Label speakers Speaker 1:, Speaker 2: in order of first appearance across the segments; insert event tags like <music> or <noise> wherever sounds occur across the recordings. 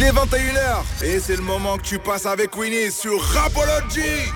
Speaker 1: Il est 21h et c'est le moment que tu passes avec Winnie sur Rapology.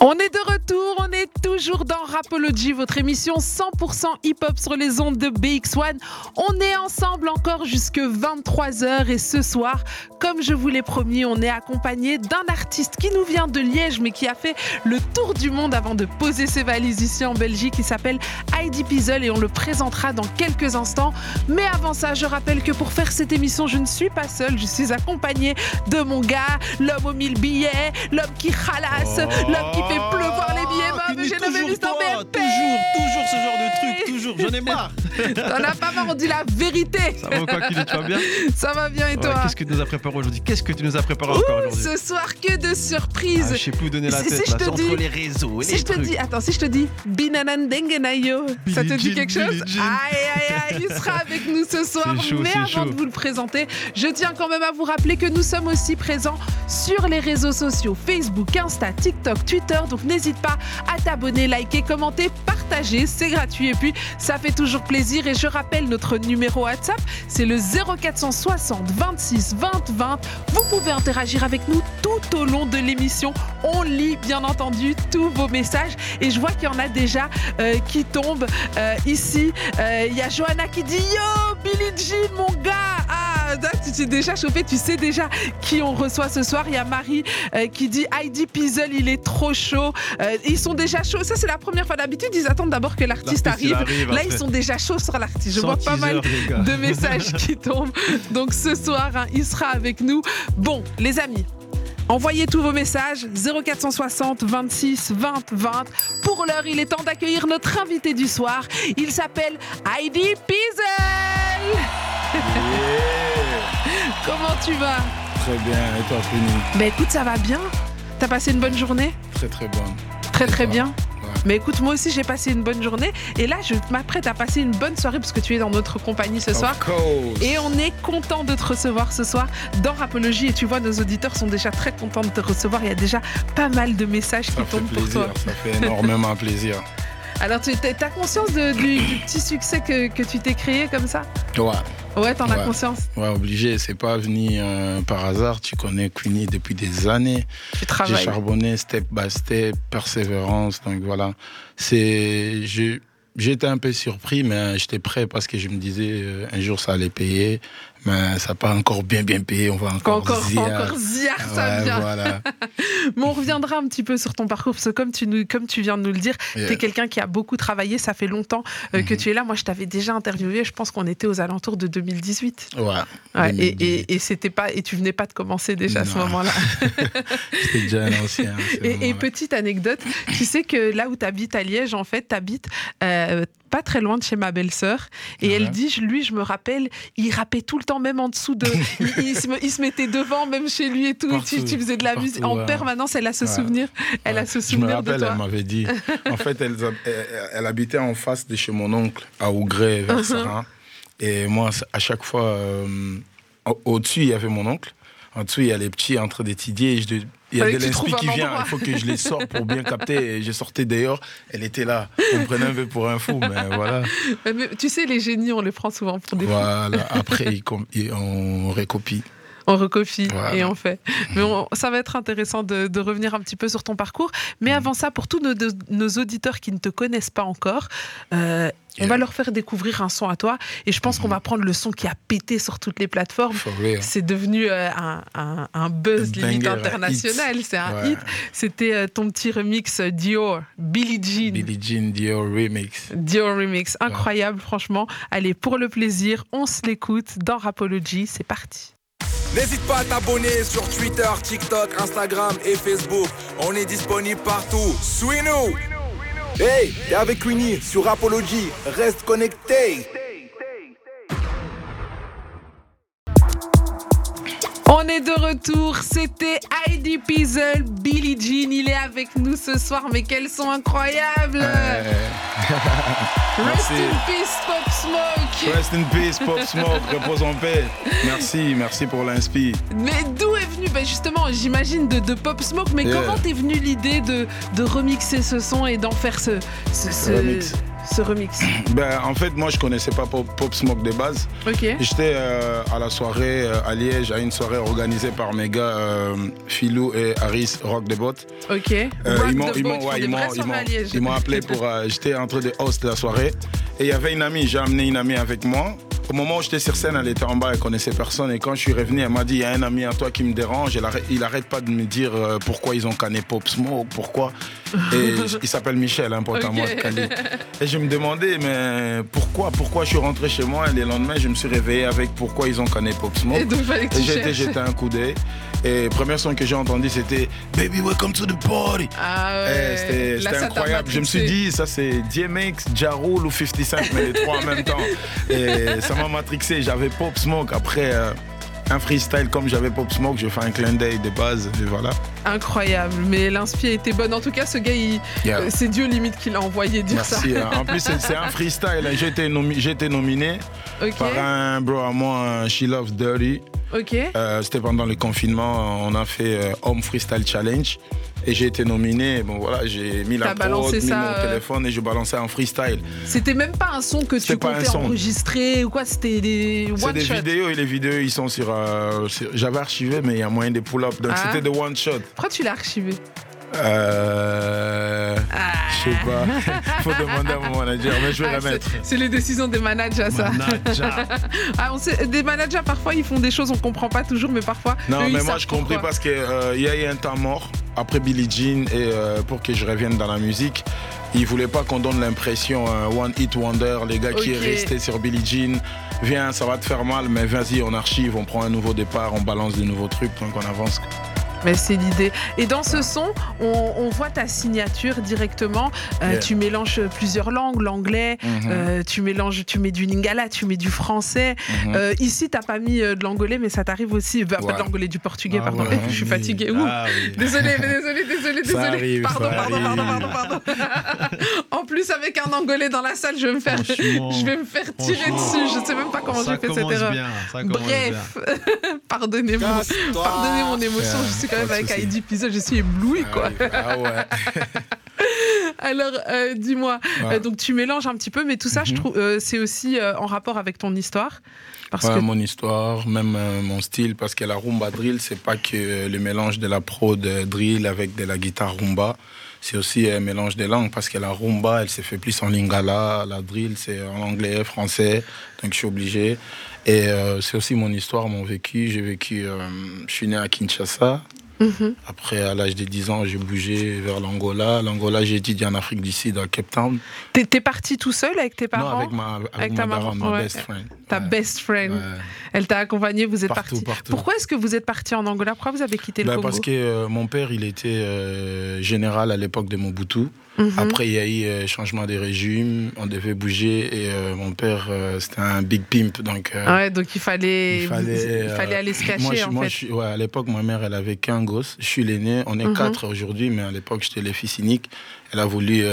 Speaker 2: On est de retour, on est toujours dans Rapology, votre émission 100% hip-hop sur les ondes de BX1. On est ensemble encore jusque 23h et ce soir, comme je vous l'ai promis, on est accompagné d'un artiste qui nous vient de Liège mais qui a fait le tour du monde avant de poser ses valises ici en Belgique. Il s'appelle Heidi Pizzle et on le présentera dans quelques instants. Mais avant ça, je rappelle que pour faire cette émission, je ne suis pas seule, je suis accompagnée de mon gars, l'homme aux mille billets, l'homme qui ralasse, l'homme qui fait pleuvoir les billets
Speaker 3: Ah,
Speaker 2: meubles. J'ai Mr.
Speaker 3: toi,
Speaker 2: BMP.
Speaker 3: Toujours, toujours ce genre de truc, toujours. J'en ai marre. <laughs>
Speaker 2: T'en as pas marre, on dit la vérité.
Speaker 3: Ça va ou quoi, Kili, tu vas bien <laughs>
Speaker 2: Ça va bien et
Speaker 3: Ouais,
Speaker 2: toi
Speaker 3: Qu'est-ce que tu nous as préparé aujourd'hui? Qu'est-ce que tu nous as préparé
Speaker 2: Ouh,
Speaker 3: encore aujourd'hui?
Speaker 2: ce soir, que de
Speaker 3: Ah,
Speaker 2: surprises.
Speaker 3: Je sais plus où donner la
Speaker 2: Si-
Speaker 3: tête.
Speaker 2: si je te dis-
Speaker 3: entre les réseaux et
Speaker 2: Si
Speaker 3: les
Speaker 2: je te
Speaker 3: trucs.
Speaker 2: dis, attends, si je te dis Binanandengenayo, ça te dit quelque chose? Aïe, aïe, aïe, il sera avec nous ce soir.
Speaker 3: Chaud,
Speaker 2: Mais avant
Speaker 3: chaud.
Speaker 2: de vous le présenter, je tiens quand même à vous rappeler que nous sommes aussi présents sur les réseaux sociaux Facebook, Insta, TikTok, Twitter. Donc n'hésite pas à t'abonner, liker, commenter, partager. C'est gratuit et puis ça fait toujours plaisir. Et je rappelle notre numéro WhatsApp, c'est le 0460 26 20 20. Vous pouvez interagir avec nous tout au long de l'émission. On lit bien entendu tous vos messages et je vois qu'il y en a déjà euh, qui tombent euh, ici. Euh, Il y a Johanna qui dit Yo, Billie Jean, mon gars Ah, tu t'es déjà chauffé, tu sais déjà qui on reçoit ce soir. Il y a Marie euh, qui dit Heidi Pizzle, il est trop chaud. Euh, ils sont déjà chauds. Ça, c'est la première fois. D'habitude, ils attendent d'abord que l'artiste arrive.
Speaker 3: arrive
Speaker 2: Là, ils sont déjà chauds sur l'artiste. Je vois pas mal de messages qui tombent. Donc ce soir, hein, il sera avec nous. Bon, les amis. Envoyez tous vos messages 0460 26 20 20. Pour l'heure, il est temps d'accueillir notre invité du soir. Il s'appelle Heidi Pizzle. Comment tu vas
Speaker 4: Très bien, et toi, Fini
Speaker 2: Ben écoute, ça va bien. T'as passé une bonne journée
Speaker 4: Très très bonne.
Speaker 2: Très très bien.
Speaker 4: Ouais.
Speaker 2: Mais écoute, moi aussi j'ai passé une bonne journée et là je m'apprête à passer une bonne soirée parce que tu es dans notre compagnie ce soir. Et on est content de te recevoir ce soir dans Rapologie. Et tu vois, nos auditeurs sont déjà très contents de te recevoir. Il y a déjà pas mal de messages
Speaker 4: Ça
Speaker 2: qui
Speaker 4: fait
Speaker 2: tombent pour toi.
Speaker 4: ça fait énormément <laughs> plaisir.
Speaker 2: Alors, tu as conscience de- du, du petit succès que, que tu t'es créé comme ça?
Speaker 4: Ouais,
Speaker 2: Ouais, t'en as
Speaker 4: Ouais.
Speaker 2: conscience.
Speaker 4: ouais, obligé, c'est pas venu euh, par hasard. Tu connais Queenie depuis des années.
Speaker 2: Tu
Speaker 4: J'ai
Speaker 2: travailles.
Speaker 4: charbonné step by step, persévérance. Donc voilà, c'est. J'étais un peu surpris, mais j'étais prêt parce que je me disais euh, un jour ça allait payer, mais ça n'a pas encore bien bien payé. On va
Speaker 2: Encore,
Speaker 4: encore,
Speaker 2: encore,
Speaker 4: zia.
Speaker 2: encore ziar, ça
Speaker 4: Ouais,
Speaker 2: vient.
Speaker 4: voilà. <laughs>
Speaker 2: Mais on reviendra un petit peu sur ton parcours, parce que comme tu, nous, comme tu viens de nous le dire,
Speaker 4: Yeah.
Speaker 2: tu es quelqu'un qui a beaucoup travaillé, ça fait longtemps euh, que
Speaker 4: Mhm.
Speaker 2: tu es là. Moi, je t'avais déjà interviewé, je pense qu'on était aux alentours de 2018.
Speaker 4: Ouais.
Speaker 2: Ouais, et,
Speaker 4: 2018.
Speaker 2: et, et c'était pas, et tu venais pas de commencer déjà à ce moment-là. <laughs>
Speaker 4: C'était déjà un ancien.
Speaker 2: Et, petite anecdote, tu sais que là où tu habites à Liège, en fait, tu habites pas très loin de chez ma belle-sœur. Et
Speaker 4: Ouais.
Speaker 2: elle dit, lui, je me rappelle, il rappait tout le temps, même en dessous de. <laughs> il, il se, me- il se mettait devant, même chez lui et tout.
Speaker 4: Partout,
Speaker 2: tu, tu faisais de la
Speaker 4: partout,
Speaker 2: musique en
Speaker 4: ouais.
Speaker 2: permanence. Elle a ce
Speaker 4: Ouais.
Speaker 2: souvenir. Elle a ce
Speaker 4: Je me
Speaker 2: souvenir de
Speaker 4: rappelle,
Speaker 2: toi.
Speaker 4: elle m'avait dit. En <laughs> fait, elle, elle, elle habitait en face de chez mon oncle, à Ougré,
Speaker 2: Uh-huh.
Speaker 4: vers Sarin. Et moi, à chaque fois, euh, au- au-dessus, il y avait mon oncle. En dessous, il y a les petits en train d'étudier. et je Il y a de l'inspi qui vient. Il faut que je les sorte pour bien capter. Et je sortais dehors. Elle était là. On me prenait un peu pour un fou. Mais voilà.
Speaker 2: Mais tu sais, les génies, on les prend souvent pour des fous.
Speaker 4: voilà. Après, on récopie.
Speaker 2: On recopie
Speaker 4: Voilà.
Speaker 2: et on fait. Mais on- ça va être intéressant de, de revenir un petit peu sur ton parcours. Mais avant ça, pour tous nos, de- nos auditeurs qui ne te connaissent pas encore, euh, on va leur faire découvrir un son à toi. Et je pense qu'on va prendre le son qui a pété sur toutes les plateformes. C'est devenu euh, un, un- un buzz
Speaker 4: Un
Speaker 2: limite international. C'est un
Speaker 4: Ouais.
Speaker 2: hit. C'était euh, ton petit remix Dior, Billie Jean.
Speaker 4: Billie Jean Dior remix.
Speaker 2: Dior remix, incroyable franchement. Allez, pour le plaisir, on se l'écoute dans Rapology, c'est parti.
Speaker 1: N'hésite pas à t'abonner sur Twitter, TikTok, Instagram et Facebook. On est disponible partout. Suis-nous Hey, t'es avec Winnie sur Apology. Reste connecté.
Speaker 2: On est de retour, c'était Heidi Pizzle, Billie Jean, il est avec nous ce soir, mais quels sont incroyables <laughs> Rest in peace, Pop Smoke
Speaker 4: Rest in peace, Pop Smoke, repose en paix. Merci, merci pour l'inspi.
Speaker 2: Mais d'où est venu ben Justement, j'imagine de, de Pop Smoke, mais
Speaker 4: Yeah.
Speaker 2: comment t'es venu l'idée de, de remixer ce son et d'en faire ce, ce, ce,
Speaker 4: Remix.
Speaker 2: Ce remix <coughs>
Speaker 4: Ben, en fait, moi, je connaissais pas Pop, Pop Smoke de base. J'étais euh, à la soirée euh, à Liège, à une soirée organisée par mes gars euh, Philou et Harris Rock the Bot.
Speaker 2: Ok.
Speaker 4: Ils m'ont ouais, appelé pour. J'étais en train de host la soirée. Et il y avait une amie, j'ai amené une amie avec moi. Au moment où j'étais sur scène, elle était en bas, elle connaissait personne. Et quand je suis revenu, elle m'a dit il y a un ami à toi qui me dérange. Il arrête pas de me dire euh, pourquoi ils ont canné Pop Smoke, pourquoi. Et <laughs> il s'appelle Michel, pote à moi
Speaker 2: Ok.
Speaker 4: de Cali. Et je me demandais, mais pourquoi Pourquoi je suis rentré chez moi et le lendemain, je me suis réveillé avec pourquoi ils ont canné Pop Smoke.
Speaker 2: Et donc, fallait que tu
Speaker 4: jeter un coup d'œil. Et le premier son que j'ai entendu, c'était Baby, welcome to the party.
Speaker 2: Ah ouais.
Speaker 4: c'était incroyable. Je me suis dit, ça c'est DMX, Ja Rule ou 50 Cent, mais les trois en même temps. Et ça m'a matrixé. J'avais Pop Smoke. Après, euh, un freestyle comme j'avais Pop Smoke, je fais un clin d'œil de base. Et voilà.
Speaker 2: Incroyable. Mais l'inspi a été bonne. En tout cas, ce gars,
Speaker 4: Yeah.
Speaker 2: euh, c'est Dieu limite qui l'a envoyé dire ça.
Speaker 4: Merci. hein. En plus, c'est un freestyle. hein. J'ai été, nomi- j'ai été nominé par un bro à moi, She Loves Dirty.
Speaker 2: Ok.
Speaker 4: Euh, C'était pendant le confinement. On a fait Home Freestyle Challenge. Et j'ai été nominé. Bon voilà, j'ai mis la prod, mis
Speaker 2: ça,
Speaker 4: mon téléphone et je balançais en freestyle.
Speaker 2: C'était même pas un son que tu comptais enregistrer ou quoi. C'était des
Speaker 4: C'est
Speaker 2: one
Speaker 4: des
Speaker 2: shot.
Speaker 4: vidéos et les vidéos ils sont sur. euh, sur- J'avais archivé mais il y a moyen de pull-up. Donc
Speaker 2: Ah.
Speaker 4: c'était de one shot.
Speaker 2: Pourquoi tu l'as archivé?
Speaker 4: Euh.
Speaker 2: Ah.
Speaker 4: Je sais pas. <laughs> Faut demander à mon manager, mais je vais
Speaker 2: Ah,
Speaker 4: la mettre.
Speaker 2: C'est les décisions des managers, ça.
Speaker 3: Manager. <laughs>
Speaker 2: Ah, on sait- des managers, parfois, ils font des choses, on comprend pas toujours, mais parfois.
Speaker 4: Non,
Speaker 2: eux,
Speaker 4: mais moi je compris
Speaker 2: pourquoi.
Speaker 4: parce qu'il y a eu un temps mort après Billie Jean et euh, pour que je revienne dans la musique. Ils voulaient pas qu'on donne l'impression un one hit wonder, les gars qui est resté sur Billie Jean. Viens, ça va te faire mal, mais vas-y, on archive, on prend un nouveau départ, on balance de nouveaux trucs, donc on avance.
Speaker 2: Mais c'est l'idée. Et dans ce son, on, on voit ta signature directement. Euh,
Speaker 4: Yeah.
Speaker 2: Tu mélanges plusieurs langues, l'anglais,
Speaker 4: Mhm,
Speaker 2: euh, tu mélanges, tu mets du lingala, tu mets du français.
Speaker 4: mhm.
Speaker 2: Euh, ici, t'as pas mis euh, de l'angolais, mais ça t'arrive aussi. Bah, Pas de l'angolais, du portugais,
Speaker 3: Ah
Speaker 2: pardon.
Speaker 3: ouais, <laughs>
Speaker 2: je suis
Speaker 4: oui.
Speaker 2: fatiguée. Ouh.
Speaker 3: Ah oui.
Speaker 2: Désolé, désolé, désolé,
Speaker 4: Ça
Speaker 2: désolé.
Speaker 4: arrive,
Speaker 2: pardon, pardon, pardon, pardon, <laughs> pardon. En plus, avec un angolais dans la salle, je vais me faire,
Speaker 3: Franchement, <laughs>
Speaker 2: je vais me faire tirer dessus. Je sais même pas comment j'ai fait cette erreur.
Speaker 3: bien. Ça.
Speaker 2: Bref, <laughs> pardonnez-moi. Pardonnez mon émotion, je suis quand même
Speaker 4: de
Speaker 2: avec. Heidi Pizza, je suis éblouie
Speaker 4: Ah
Speaker 2: quoi.
Speaker 4: Ah ouais. <laughs>
Speaker 2: Alors euh, dis-moi,
Speaker 4: Ouais.
Speaker 2: euh, donc tu mélanges un petit peu, mais tout ça, je
Speaker 4: Mhm.
Speaker 2: trouve, euh, c'est aussi euh, en rapport avec ton histoire, parce
Speaker 4: Ouais,
Speaker 2: que
Speaker 4: mon histoire, même euh, mon style, parce que la rumba drill, c'est pas que le mélange de la prod euh, drill avec de la guitare rumba, c'est aussi un mélange des langues, parce que la rumba, elle s'est fait plus en lingala, la drill, c'est en anglais, français, donc je suis obligé. Et euh, c'est aussi mon histoire, mon vécu. J'ai vécu, euh, je suis né à Kinshasa.
Speaker 2: Mhm.
Speaker 4: Après, à l'âge de 10 ans, j'ai bougé vers l'Angola. L'Angola, j'ai étudié en Afrique du Sud, à Cape Town.
Speaker 2: t'es t'es parti tout seul avec tes parents,
Speaker 4: non, avec ma, avec
Speaker 2: Avec
Speaker 4: ma
Speaker 2: ta
Speaker 4: ma
Speaker 2: ouais.
Speaker 4: best friend.
Speaker 2: ta
Speaker 4: Ouais.
Speaker 2: best friend,
Speaker 4: Ouais.
Speaker 2: elle t'a accompagné, vous êtes parti. Pourquoi est-ce que vous êtes parti en Angola? Pourquoi vous avez quitté le
Speaker 4: Bah,
Speaker 2: Congo?
Speaker 4: parce que euh, mon père, il était euh, général à l'époque de Mobutu.
Speaker 2: Mhm.
Speaker 4: Après, il y a eu euh, changement de régime, on devait bouger et euh, mon père, euh, c'était un big pimp. Donc, euh,
Speaker 2: Ouais, donc il fallait,
Speaker 4: il fallait,
Speaker 2: il fallait aller se cacher
Speaker 4: moi, je,
Speaker 2: en
Speaker 4: moi,
Speaker 2: fait.
Speaker 4: je ouais, à l'époque, ma mère, elle avait qu'un gosse. Je suis l'aîné. On est
Speaker 2: Mhm.
Speaker 4: quatre aujourd'hui, mais à l'époque, j'étais le fils unique. Elle a voulu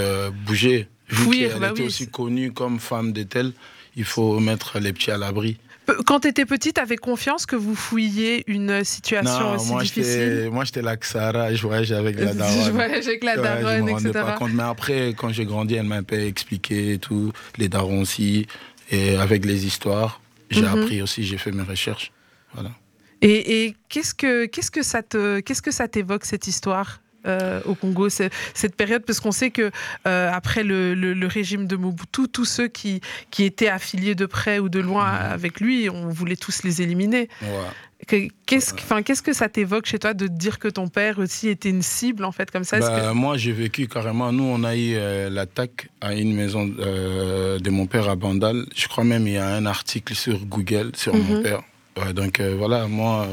Speaker 4: bouger. Vu
Speaker 2: Fuir,
Speaker 4: qu'elle
Speaker 2: bah
Speaker 4: était
Speaker 2: oui.
Speaker 4: aussi connue comme femme de telle, il faut mettre les petits à l'abri.
Speaker 2: Quand tu étais petite, avais confiance que vous fouilliez une situation
Speaker 4: Non,
Speaker 2: aussi
Speaker 4: moi,
Speaker 2: difficile?
Speaker 4: j'étais, moi, j'étais la Xara, je voyageais avec la
Speaker 2: Je
Speaker 4: daronne. <laughs>
Speaker 2: voyage avec la
Speaker 4: Ouais,
Speaker 2: daronne,
Speaker 4: je me rendais
Speaker 2: etc.
Speaker 4: pas compte. Mais après, quand j'ai grandi, elle m'a un peu expliqué et tout, les darons aussi, et avec les histoires, j'ai
Speaker 2: Mhm.
Speaker 4: appris aussi, j'ai fait mes recherches. Voilà.
Speaker 2: Et, et qu'est-ce que qu'est-ce que ça te qu'est-ce que ça t'évoque cette histoire? Euh, au Congo, cette période, parce qu'on sait que euh, après le, le- le régime de Mobutu, tous ceux qui, qui étaient affiliés de près ou de loin
Speaker 4: Mhm.
Speaker 2: avec lui, on voulait tous les éliminer.
Speaker 4: Ouais.
Speaker 2: Qu'est-ce que- enfin, qu'est-ce que ça t'évoque chez toi de dire que ton père aussi était une cible en fait comme ça?
Speaker 4: Bah, Moi, j'ai vécu carrément. Nous, on a eu euh, l'attaque à une maison de mon père à Bandal. Je crois même il y a un article sur Google sur mon
Speaker 2: Mhm.
Speaker 4: père. Ouais, donc voilà, moi,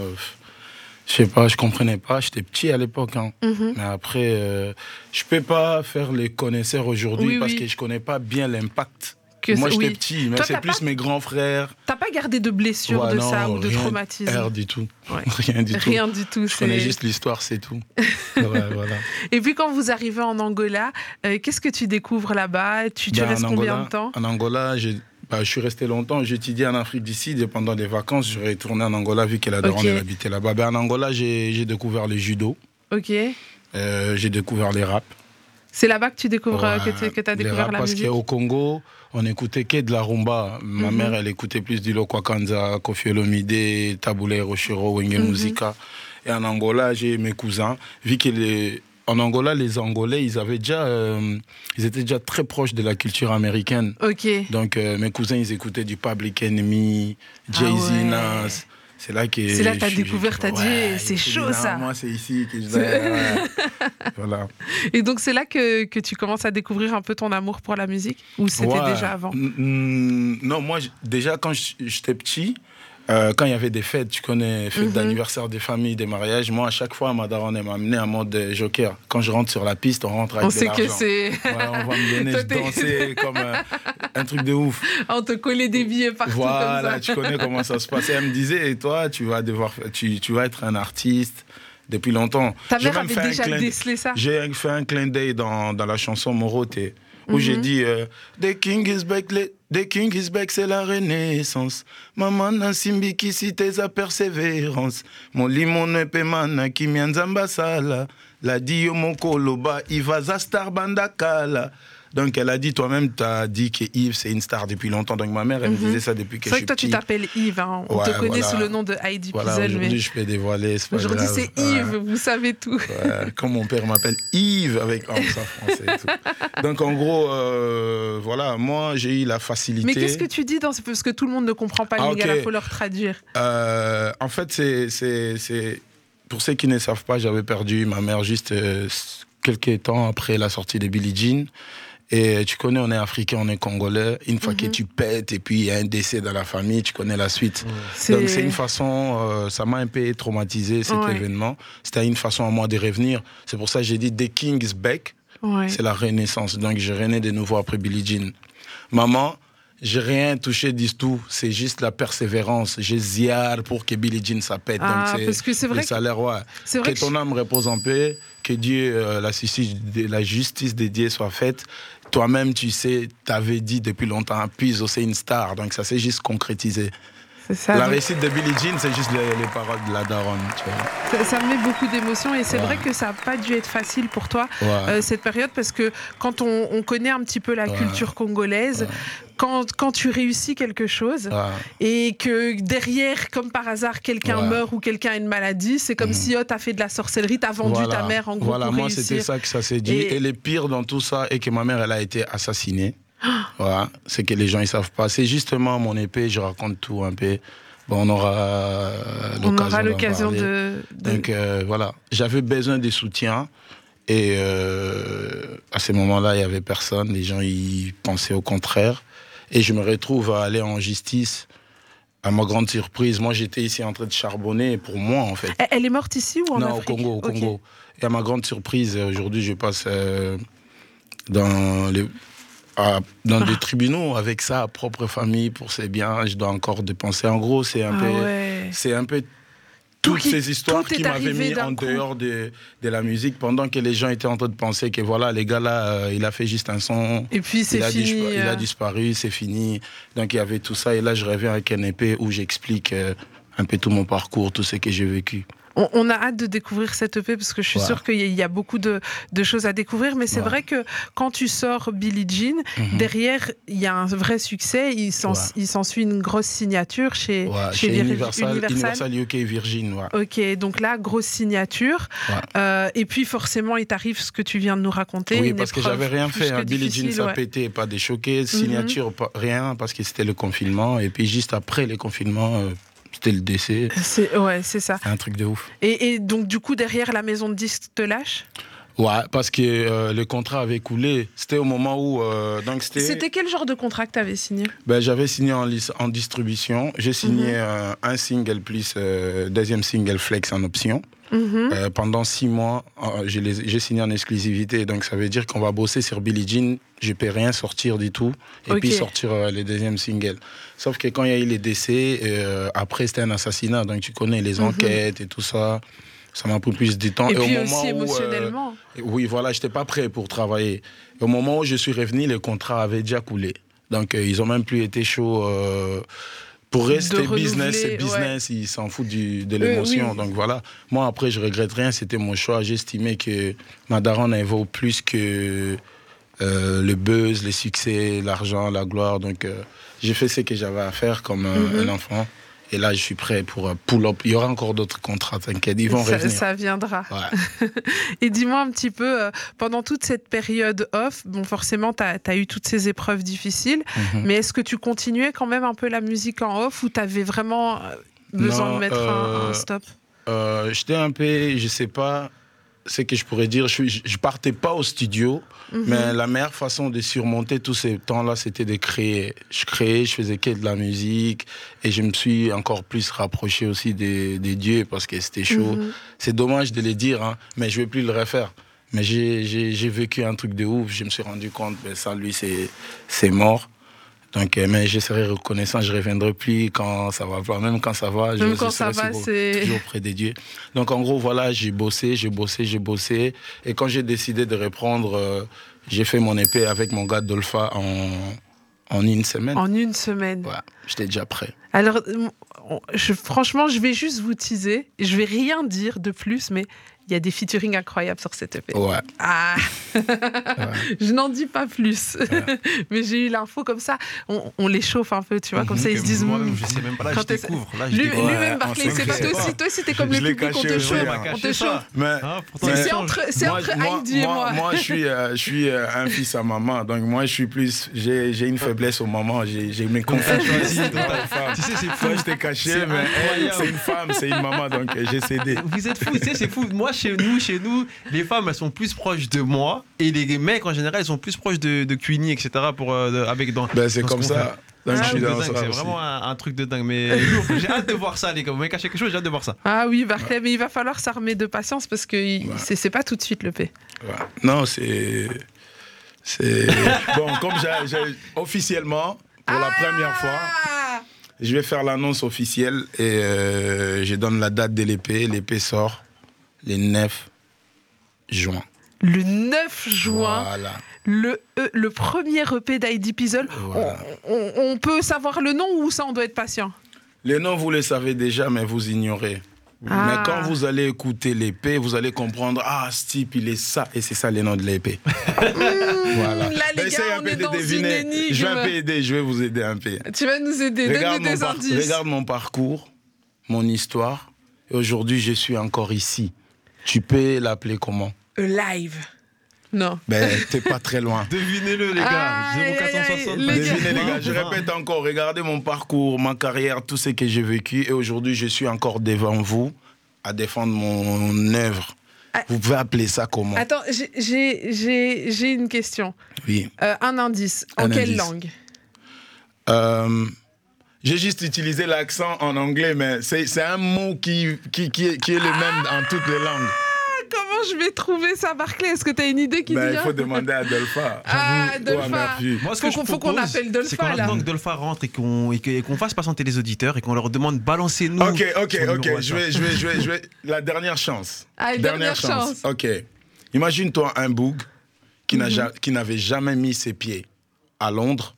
Speaker 4: je sais pas, je comprenais pas. J'étais petit à l'époque. hein.
Speaker 2: Mhm.
Speaker 4: Mais après, euh, je peux pas faire les connaisseurs aujourd'hui
Speaker 2: Oui,
Speaker 4: parce
Speaker 2: oui.
Speaker 4: que je connais pas bien l'impact.
Speaker 2: Que
Speaker 4: Moi, j'étais
Speaker 2: oui.
Speaker 4: petit, mais c'est
Speaker 2: t'as
Speaker 4: plus
Speaker 2: pas-
Speaker 4: mes grands frères.
Speaker 2: T'as pas gardé de blessures
Speaker 4: Ouais,
Speaker 2: de
Speaker 4: non,
Speaker 2: ça ou de
Speaker 4: rien,
Speaker 2: traumatisme
Speaker 4: Rien du tout.
Speaker 2: Ouais. <laughs>
Speaker 4: Rien du tout.
Speaker 2: Rien du tout.
Speaker 4: Je connais
Speaker 2: c'est-
Speaker 4: juste l'histoire, c'est tout. <laughs> Ouais, voilà.
Speaker 2: Et puis quand vous arrivez en Angola, euh, qu'est-ce que tu découvres là-bas? Tu, tu
Speaker 4: Ben,
Speaker 2: restes
Speaker 4: en
Speaker 2: combien de temps?
Speaker 4: En Angola, j'ai- je suis resté longtemps. Étudié en Afrique du Sud et pendant des vacances, je suis retourné en Angola vu qu'elle a
Speaker 2: Ok.
Speaker 4: elle habitait là-bas. Ben, en Angola, j'ai découvert le judo,
Speaker 2: Ok.
Speaker 4: euh, j'ai découvert les rap.
Speaker 2: C'est là-bas que tu découvres,
Speaker 4: Ouais,
Speaker 2: que tu as découvert
Speaker 4: rap,
Speaker 2: la
Speaker 4: parce
Speaker 2: musique.
Speaker 4: qu'au Congo, on écoutait que de la rumba. Ma
Speaker 2: Mhm.
Speaker 4: mère, elle écoutait plus du Lokwa Kanza, Kofi Olomide, Tabule Roshiro, Wenge
Speaker 2: Mhm.
Speaker 4: Musica. Et en Angola, j'ai mes cousins. Vu que les... En Angola, les Angolais, ils avaient déjà, euh, ils étaient déjà très proches de la culture américaine.
Speaker 2: Ok.
Speaker 4: Donc euh, mes cousins, ils écoutaient du Public Enemy,
Speaker 2: Ah
Speaker 4: Jay-Z,
Speaker 2: ouais.
Speaker 4: Nas. C'est là que
Speaker 2: C'est là que t'as découvert, t'as dit,
Speaker 4: Ouais,
Speaker 2: c'est
Speaker 4: dit,
Speaker 2: chaud, ça.
Speaker 4: Moi, c'est ici que je vais. ouais. <laughs> voilà.
Speaker 2: Et donc c'est là que, que tu commences à découvrir un peu ton amour pour la musique? Ou c'était
Speaker 4: Ouais.
Speaker 2: déjà avant?
Speaker 4: Non, moi, déjà, quand j'étais petit, euh, quand il y avait des fêtes, tu connais, fêtes
Speaker 2: Mhm.
Speaker 4: d'anniversaire des familles, des mariages, moi, à chaque fois, ma daronne, m'a amené en mode euh, joker. Quand je rentre sur la piste, on rentre avec
Speaker 2: On
Speaker 4: de
Speaker 2: sait que
Speaker 4: l'argent.
Speaker 2: c'est.
Speaker 4: Ouais, on va me donner, <laughs> je dansais comme euh, un truc de ouf. <laughs>
Speaker 2: On te collait des billets partout
Speaker 4: Voilà,
Speaker 2: comme ça.
Speaker 4: tu connais comment ça se passe. Et elle me disait, et toi, tu vas devoir, tu, tu vas être un artiste depuis longtemps.
Speaker 2: Ta mère avait
Speaker 4: un
Speaker 2: déjà
Speaker 4: clin-
Speaker 2: décelé ça?
Speaker 4: J'ai fait un clin d'œil dans, dans la chanson Moroté, où j'ai
Speaker 2: Mhm.
Speaker 4: dit euh, The King is back, The King is back, c'est la renaissance. Maman Nansimbi qui cite sa persévérance. Mon limon pemana qui mianzamba sala. La dit yo mon koloba, Iva star bandakala. Donc elle a dit, toi-même, tu as dit que Yves, c'est une star depuis longtemps. Donc ma mère, elle
Speaker 2: Mhm.
Speaker 4: me disait ça depuis que
Speaker 2: C'est
Speaker 4: je
Speaker 2: vrai
Speaker 4: suis
Speaker 2: que toi tu
Speaker 4: petit.
Speaker 2: t'appelles Yves, hein. on
Speaker 4: Ouais,
Speaker 2: te connaît
Speaker 4: voilà.
Speaker 2: sous le nom de Heidi
Speaker 4: Voilà,
Speaker 2: Pizel,
Speaker 4: aujourd'hui,
Speaker 2: mais
Speaker 4: je peux dévoiler. c'est
Speaker 2: aujourd'hui c'est
Speaker 4: Ouais.
Speaker 2: Yves, vous savez tout.
Speaker 4: Ouais, comme mon père m'appelle Yves avec un ça français et tout. Donc en gros, euh, voilà, moi j'ai eu la facilité.
Speaker 2: Mais qu'est-ce que tu dis dans ce... Parce que tout le monde ne comprend pas
Speaker 4: Ah,
Speaker 2: le
Speaker 4: ok.
Speaker 2: faut leur traduire.
Speaker 4: Euh, en fait, c'est, c'est, c'est- pour ceux qui ne savent pas, j'avais perdu ma mère juste euh, quelques temps après la sortie de Billie Jean. Et tu connais, on est africain, on est congolais. Une fois que
Speaker 2: Mhm.
Speaker 4: tu pètes et puis il y a un décès dans la famille, tu connais la suite. Donc c'est une façon, euh, ça m'a un peu traumatisé cet
Speaker 2: Ouais.
Speaker 4: événement. C'était une façon à moi de revenir. C'est pour ça que j'ai dit The King is back.
Speaker 2: Ouais.
Speaker 4: C'est la renaissance. Donc, je renais de nouveau après Billie Jean. Maman, j'ai rien touché du tout. C'est juste la persévérance. J'ai ziar pour que Billie Jean ça pète.
Speaker 2: Ah,
Speaker 4: Donc,
Speaker 2: parce que c'est vrai
Speaker 4: salaire, ouais.
Speaker 2: C'est vrai
Speaker 4: Que
Speaker 2: que
Speaker 4: ton âme repose en paix. Que Dieu, euh, la, justice, la justice de Dieu soit faite. Toi-même, tu sais, t'avais dit depuis longtemps, puis c'est une star. Donc, ça s'est juste concrétisé.
Speaker 2: Ça.
Speaker 4: la réussite de Billie Jean, c'est juste les, les paroles de la daronne. tu vois.
Speaker 2: Ça, ça me met beaucoup d'émotions et c'est
Speaker 4: Ouais.
Speaker 2: vrai que ça n'a pas dû être facile pour toi
Speaker 4: Ouais.
Speaker 2: euh, cette période parce que quand on, on connaît un petit peu la
Speaker 4: Ouais.
Speaker 2: culture congolaise, quand, quand tu réussis quelque chose et que derrière, comme par hasard, quelqu'un meurt ou quelqu'un a une maladie, c'est comme
Speaker 4: Mhm.
Speaker 2: si oh, t'as fait de la sorcellerie, t'as vendu
Speaker 4: Voilà.
Speaker 2: ta mère en gros
Speaker 4: Voilà,
Speaker 2: pour
Speaker 4: moi c'était ça que ça s'est dit.
Speaker 2: Et-
Speaker 4: Et... le pire dans tout ça est que ma mère, elle a été assassinée. Voilà, c'est que les gens ils savent pas. C'est justement mon épée, je raconte tout un peu. Bon, on aura euh,
Speaker 2: On
Speaker 4: l'occasion.
Speaker 2: de,
Speaker 4: Donc euh, voilà, j'avais besoin de soutien. Et euh, à ce moment-là, il n'y avait personne. Les gens, ils pensaient au contraire. Et je me retrouve à aller en justice. À ma grande surprise, moi j'étais ici en train de charbonner pour moi en fait.
Speaker 2: Elle- est morte ici ou en
Speaker 4: Non,
Speaker 2: Afrique?
Speaker 4: Au Congo, au. Congo. Et à ma grande surprise, aujourd'hui, je passe euh, dans, les, à- dans
Speaker 2: Ah.
Speaker 4: des tribunaux avec sa propre famille pour ses biens. Je dois encore dépenser. En gros, c'est un
Speaker 2: Ah
Speaker 4: peu,
Speaker 2: ouais.
Speaker 4: c'est un peu
Speaker 2: Tout
Speaker 4: toutes
Speaker 2: qui-
Speaker 4: ces histoires qui m'avaient mis en
Speaker 2: coup.
Speaker 4: dehors de, de la musique pendant que les gens étaient en train de penser que voilà, les gars là, euh, il a fait juste un son.
Speaker 2: Et puis c'est fini.
Speaker 4: dispa- il
Speaker 2: euh,
Speaker 4: a disparu, c'est fini. Donc il y avait tout ça. Et là, je reviens avec un épée où j'explique euh, un peu tout mon parcours, tout ce que j'ai vécu.
Speaker 2: On, on a hâte de découvrir cette EP parce que je suis
Speaker 4: Ouais.
Speaker 2: sûre qu'il y, a- il y a beaucoup de, de choses à découvrir. Mais c'est vrai que quand tu sors Billie Jean,
Speaker 4: Mhm.
Speaker 2: derrière, il y a un vrai succès. Il s'ensuit une grosse signature chez, chez,
Speaker 4: chez
Speaker 2: Vir-
Speaker 4: Universal, Universal UK Virgin.
Speaker 2: Ok, donc là, grosse signature. Euh, et puis forcément, il t'arrive ce que tu viens de nous raconter.
Speaker 4: Oui, parce que j'avais rien fait. Hein. Billie Jean, ça
Speaker 2: ouais. Mhm.
Speaker 4: pétait, pas des choqués, signature, pas- rien, parce que c'était le confinement. Et puis juste après le confinement, euh, c'était le décès.
Speaker 2: C'est ouais, c'est ça.
Speaker 4: C'est un truc de ouf.
Speaker 2: Et, et donc du coup, derrière, la maison de disques te lâche?
Speaker 4: Ouais, parce que euh, le contrat avait coulé. C'était au moment où. euh, donc c'était.
Speaker 2: C'était quel genre de contrat que tu avais signé?
Speaker 4: Ben, j'avais signé en, en distribution. J'ai signé
Speaker 2: Mhm.
Speaker 4: euh, un single plus deuxième single flex en option.
Speaker 2: Mhm.
Speaker 4: Pendant six mois, j'ai les- j'ai signé en exclusivité. Donc ça veut dire qu'on va bosser sur Billie Jean. Je peux rien sortir du tout. Et puis sortir les deuxièmes singles. Sauf que quand il y a eu les décès, euh, après c'était un assassinat. Donc tu connais les
Speaker 2: Mhm.
Speaker 4: enquêtes et tout ça. Ça m'a pris plus de temps.
Speaker 2: Et
Speaker 4: au
Speaker 2: puis
Speaker 4: moment
Speaker 2: aussi
Speaker 4: où, euh,
Speaker 2: émotionnellement.
Speaker 4: oui, voilà, j'étais pas prêt pour travailler. Au moment où je suis revenu, le contrat avait déjà coulé. Donc, euh, ils ont même plus été chauds Pour eux, c'était business, c'est
Speaker 2: ouais.
Speaker 4: business, ils s'en foutent du- de l'émotion.
Speaker 2: oui.
Speaker 4: Donc voilà. Moi, après, je regrette rien, c'était mon choix. J'estimais que ma daronne, elle vaut plus que le buzz, les succès, l'argent, la gloire. Donc j'ai fait ce que j'avais à faire comme euh,
Speaker 2: Mhm.
Speaker 4: un enfant. Et là, je suis prêt pour euh, pull up. Il y aura encore d'autres contrats, t'inquiète, ils vont
Speaker 2: ça,
Speaker 4: revenir.
Speaker 2: ça viendra.
Speaker 4: Ouais. <laughs>
Speaker 2: Et dis-moi un petit peu, euh, pendant toute cette période off, bon, forcément, tu as, eu toutes ces épreuves difficiles,
Speaker 4: Mhm.
Speaker 2: mais est-ce que tu continuais quand même un peu la musique en off ou tu avais vraiment besoin
Speaker 4: Non,
Speaker 2: de mettre un,
Speaker 4: euh,
Speaker 2: un stop?
Speaker 4: Euh, J'étais un peu, je sais pas ce que je pourrais dire. Je, je partais pas au studio,
Speaker 2: Mhm.
Speaker 4: mais la meilleure façon de surmonter tous ces temps-là, c'était de créer. Je créais, je faisais que de la musique et je me suis encore plus rapproché aussi des, des dieux parce que c'était chaud.
Speaker 2: Mhm.
Speaker 4: C'est dommage de le dire, hein, mais je vais plus le refaire. Mais j'ai- vécu un truc de ouf. Je me suis rendu compte, ben ça, lui, c'est mort. Donc, euh, mais je serai reconnaissant, je reviendrai plus quand ça va pas. Même quand ça va, je,
Speaker 2: Même
Speaker 4: je
Speaker 2: quand ça
Speaker 4: serai
Speaker 2: va,
Speaker 4: toujours- près des dieux. Donc, en gros, voilà, j'ai bossé, j'ai bossé, j'ai bossé. Et quand j'ai décidé de reprendre, euh, j'ai fait mon épée avec mon gars Dolpha en, en une semaine.
Speaker 2: En une semaine.
Speaker 4: Ouais, j'étais déjà prêt.
Speaker 2: Alors, je- franchement, je vais juste vous teaser. Je vais rien dire de plus, mais il y a des featuring incroyables sur cette EP.
Speaker 4: Ouais.
Speaker 2: Ah <laughs> Je n'en dis pas plus. <laughs> mais j'ai eu l'info comme ça. On, on les chauffe un peu, tu vois, comme ça ils se disent.
Speaker 3: Moi-même,
Speaker 2: hmm.
Speaker 3: je sais même pas là,
Speaker 2: Quand
Speaker 3: je découvre. Là, je
Speaker 2: Lui-
Speaker 3: découvre.
Speaker 2: Lui-même,
Speaker 4: Ouais,
Speaker 2: Barclay,
Speaker 4: on
Speaker 2: c'est pas
Speaker 4: sait
Speaker 2: toi
Speaker 4: pas.
Speaker 2: aussi. Toi aussi, t'es comme
Speaker 4: Je
Speaker 2: le public, on
Speaker 4: caché
Speaker 2: te
Speaker 4: aussi,
Speaker 2: chauffe.
Speaker 3: on
Speaker 2: On te chauffe.
Speaker 4: Mais,
Speaker 3: pourtant,
Speaker 2: C'est entre, c'est
Speaker 4: moi,
Speaker 2: entre
Speaker 4: moi,
Speaker 2: Heidi et
Speaker 4: moi,
Speaker 2: moi.
Speaker 4: moi, je suis, euh, je suis euh, un fils à maman, donc moi, je suis plus. J'ai j'ai une faiblesse aux mamans, j'ai j'ai mes pas une femme.
Speaker 3: Tu sais, c'est fou.
Speaker 4: Toi, je t'ai caché,
Speaker 3: C'est
Speaker 4: mais c'est une femme, c'est une maman, donc j'ai cédé.
Speaker 3: Vous êtes fous, tu sais, c'est fou. Moi, chez nous, chez nous, les femmes, elles sont plus proches de moi et les mecs, en général, ils sont plus proches de, de Queenie, etc. Pour, euh, de- avec dans.
Speaker 4: Ben, c'est
Speaker 3: ce
Speaker 4: comme
Speaker 3: qu'on
Speaker 4: ça.
Speaker 3: C'est vraiment un, un truc de dingue. Mais <laughs> j'ai hâte de voir ça, les gars. Vous m'avez caché quelque chose, j'ai hâte de voir ça.
Speaker 2: Ah oui, Barclay, mais il va falloir s'armer de patience parce que il-
Speaker 4: Ouais.
Speaker 2: c'est c'est pas tout de suite le P.
Speaker 4: Ouais. Non, c'est. C'est. <laughs> Bon, comme j'ai- j'ai. Officiellement, pour la première fois,
Speaker 2: Ah
Speaker 4: je vais faire l'annonce officielle et euh, je donne la date de l'épée. L'épée sort le 9 juin.
Speaker 2: Le 9 juin,
Speaker 4: Voilà.
Speaker 2: le, E- le premier EP Pizzle.
Speaker 4: Voilà.
Speaker 2: On, on- on peut savoir le nom ou ça, on doit être patient?
Speaker 4: Les noms, vous les savez déjà, mais vous ignorez.
Speaker 2: Ah.
Speaker 4: Mais quand vous allez écouter l'épée, vous allez comprendre, ah, ce type, il est ça, et c'est ça les noms de l'épée. <laughs> voilà.
Speaker 2: Là, les gars, on est
Speaker 4: de
Speaker 2: dans
Speaker 4: deviner.
Speaker 2: une énigme.
Speaker 4: Je vais un peu aider, je vais vous aider un peu.
Speaker 2: Tu vas nous aider,
Speaker 4: Regarde
Speaker 2: donne-nous
Speaker 4: mon,
Speaker 2: des
Speaker 4: par-
Speaker 2: indices.
Speaker 4: regarde mon parcours, mon histoire, et aujourd'hui, je suis encore ici. Tu peux l'appeler comment?
Speaker 2: A Live. Non.
Speaker 4: Ben, t'es pas très loin. <laughs>
Speaker 3: Devinez-le, les gars.
Speaker 2: Aïe, aïe, aïe,
Speaker 3: 0460.
Speaker 2: les gars.
Speaker 4: Devinez, les gars, je répète encore, regardez mon parcours, ma carrière, tout ce que j'ai vécu, et aujourd'hui, je suis encore devant vous à défendre mon œuvre.
Speaker 2: Ah.
Speaker 4: Vous pouvez appeler ça comment?
Speaker 2: Attends, j'ai- j'ai j'ai- j'ai une question.
Speaker 4: Oui.
Speaker 2: Euh, un indice. En
Speaker 4: Un
Speaker 2: quelle
Speaker 4: indice.
Speaker 2: langue?
Speaker 4: Euh, j'ai juste utilisé l'accent en anglais, mais c'est un mot qui, qui, qui, est, qui est le même dans toutes les langues.
Speaker 2: Ah, Comment je vais trouver ça, Barclay? Est-ce que tu as une idée qui
Speaker 4: Ben, il
Speaker 2: vient
Speaker 4: faut demander à Dolpha. <laughs>
Speaker 2: Ah,
Speaker 4: Ouais,
Speaker 2: Dolpha.
Speaker 3: Moi, ce
Speaker 2: Faut qu'on- faut qu'on
Speaker 3: propose,
Speaker 2: appelle Dolpha,
Speaker 3: C'est qu'on
Speaker 2: là.
Speaker 3: attend que Dolpha rentre et qu'on qu'on fasse patienter les auditeurs et qu'on leur demande balancez-nous.
Speaker 4: Ok, ok, ok. Je vais, je vais, je vais, je vais. La dernière chance.
Speaker 2: Allez, dernière chance.
Speaker 4: Ok. Imagine-toi un boug qui n'a ja- qui n'avait jamais mis ses pieds à Londres,